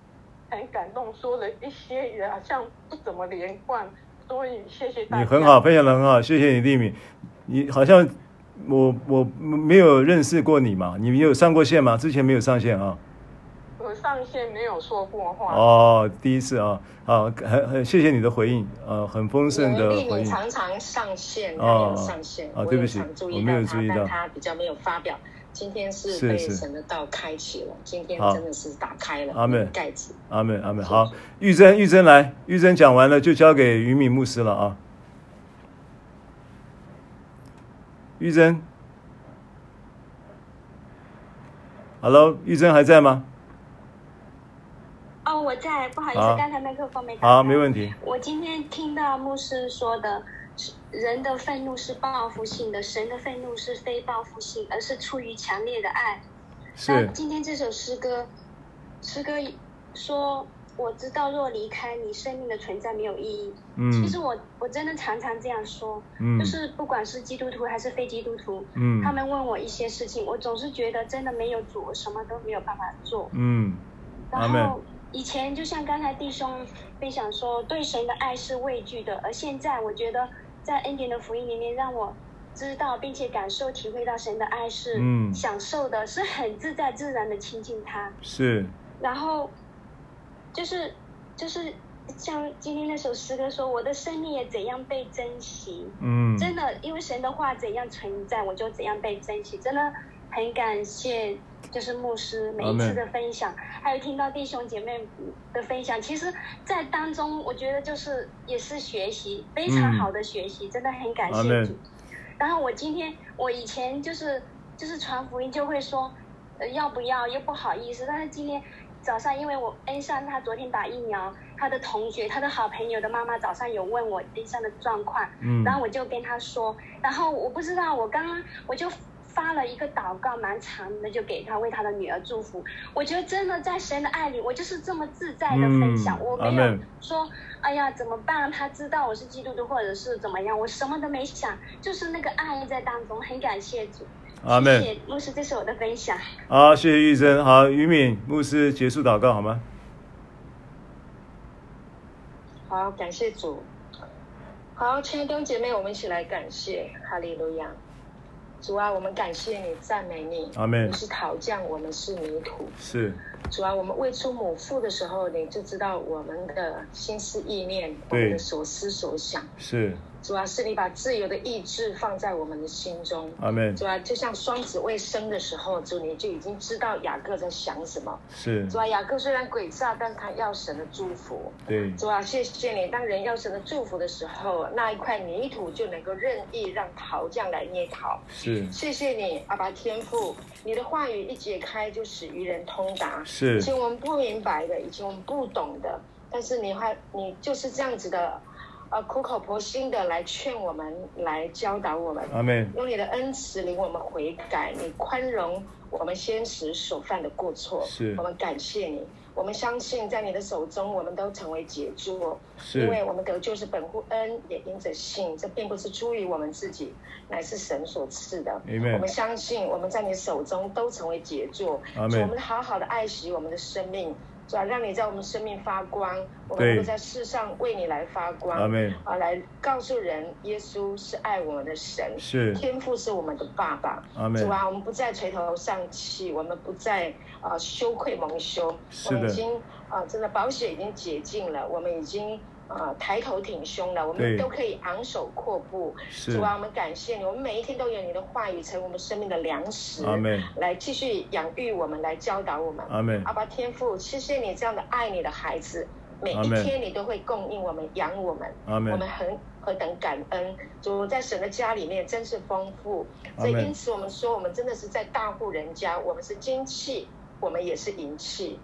很感动，说了一些也好像不怎么连贯，所以谢谢大家。你很好，分享的很好，谢谢你丽敏。你好像我我没有认识过你嘛？你有上过线吗？之前没有上线啊。我上线没有说过话。哦，第一次啊，好，很很谢谢你的回应，呃，很丰盛的回应。丽敏常常上线，没有上线。啊，对不起，我没有注意到，他比较没有发表。今天是被神的道开启了，今天真的是打开了。阿门。盖子。阿门，阿门。好，玉珍，玉珍来，玉珍讲完了就交给于敏牧师了啊。玉珍，Hello，玉珍还在吗？哦，我在，不好意思，刚才麦克风没打开。好，没问题。我今天听到牧师说的。人的愤怒是报复性的，神的愤怒是非报复性，而是出于强烈的爱。是。那今天这首诗歌，诗歌说：“我知道，若离开你，生命的存在没有意义。”嗯。其实我我真的常常这样说，嗯，就是不管是基督徒还是非基督徒，嗯，他们问我一些事情，我总是觉得真的没有主，我什么都没有办法做。嗯。然后以前就像刚才弟兄分享说，对神的爱是畏惧的，而现在我觉得。在恩典的福音里面，让我知道并且感受、体会到神的爱是享受的，嗯、是很自在自然的亲近他。是。然后，就是就是像今天那首诗歌说：“我的生命也怎样被珍惜。”嗯。真的，因为神的话怎样存在，我就怎样被珍惜。真的很感谢。就是牧师每一次的分享，还有听到弟兄姐妹的分享，其实，在当中我觉得就是也是学习，非常好的学习，真的很感谢主。然后我今天，我以前就是就是传福音就会说，呃，要不要又不好意思，但是今天早上，因为我恩上他昨天打疫苗，他的同学，他的好朋友的妈妈早上有问我恩上的状况，嗯，然后我就跟他说，然后我不知道，我刚刚我就。发了一个祷告，蛮长的，就给他为他的女儿祝福。我觉得真的在神的爱里，我就是这么自在的分享，嗯、我没有说，哎呀怎么办？他知道我是基督徒，或者是怎么样？我什么都没想，就是那个爱在当中，很感谢主。阿门。谢谢牧师，这是我的分享。好，谢谢玉珍。好，于敏牧师结束祷告好吗？好，感谢主。好，亲爱的弟兄姐妹，我们一起来感谢哈利路亚。主啊，我们感谢你，赞美你。阿门。你是陶匠，我们是泥土。是。主啊，我们未出母腹的时候，你就知道我们的心思意念，我们的所思所想。是。主要，是你把自由的意志放在我们的心中。阿门。主要，就像双子未生的时候，主你就已经知道雅各在想什么。是。主要，雅各虽然诡诈，但他要神的祝福。对。主要，谢谢你，当人要神的祝福的时候，那一块泥土就能够任意让陶匠来捏陶。是。谢谢你，阿爸天父，你的话语一解开，就使愚人通达。是。以前我们不明白的，以前我们不懂的，但是你还你就是这样子的。呃，苦口婆心的来劝我们，来教导我们。阿门。用你的恩慈领我们悔改，你宽容我们先时所犯的过错。是。我们感谢你，我们相信在你的手中，我们都成为杰作。是。因为我们得救是本乎恩，也因着信，这并不是出于我们自己，乃是神所赐的。我们相信我们在你手中都成为杰作。阿门。我们好好的爱惜我们的生命。主要让你在我们生命发光，我们能够在世上为你来发光，啊，来告诉人耶稣是爱我们的神，是。天父是我们的爸爸。主啊，我们不再垂头丧气，我们不再啊羞愧蒙羞，我们已经啊真的宝血已经解禁了，我们已经。呃抬头挺胸的，我们都可以昂首阔步。主啊，我们感谢你，我们每一天都有你的话语成为我们生命的粮食，阿门。来继续养育我们，来教导我们，阿门。阿爸天父，谢谢你这样的爱你的孩子，每一天你都会供应我们，养我们，阿门。我们很何等感恩，主在神的家里面真是丰富，所以因此我们说，我们真的是在大户人家，我们是金器，我们也是银器。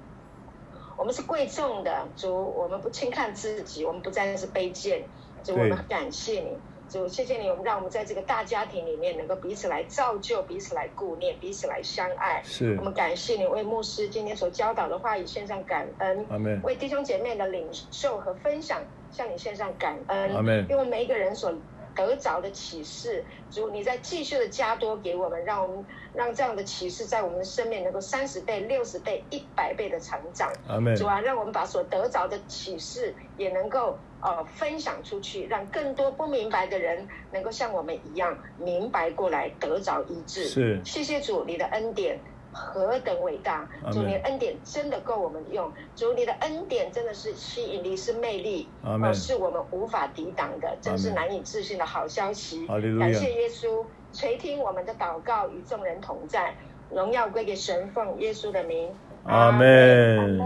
我们是贵重的，主，我们不轻看自己，我们不再是卑贱，主，我们感谢你，主，谢谢你，我们让我们在这个大家庭里面能够彼此来造就，彼此来顾念，彼此来相爱。是，我们感谢你为牧师今天所教导的话语献上感恩。为弟兄姐妹的领受和分享向你献上感恩。因为每一个人所得着的启示，主，你再继续的加多给我们，让我们让这样的启示在我们的生命能够三十倍、六十倍、一百倍的成长。主啊，让我们把所得着的启示也能够呃分享出去，让更多不明白的人能够像我们一样明白过来，得着医治。是，谢谢主，你的恩典。何等伟大！主，你的恩典真的够我们用。主，你的恩典真的是吸引力，是魅力，啊，是我们无法抵挡的，真是难以置信的好消息。感谢耶稣垂听我们的祷告，与众人同在，荣耀归给神，奉耶稣的名。阿门。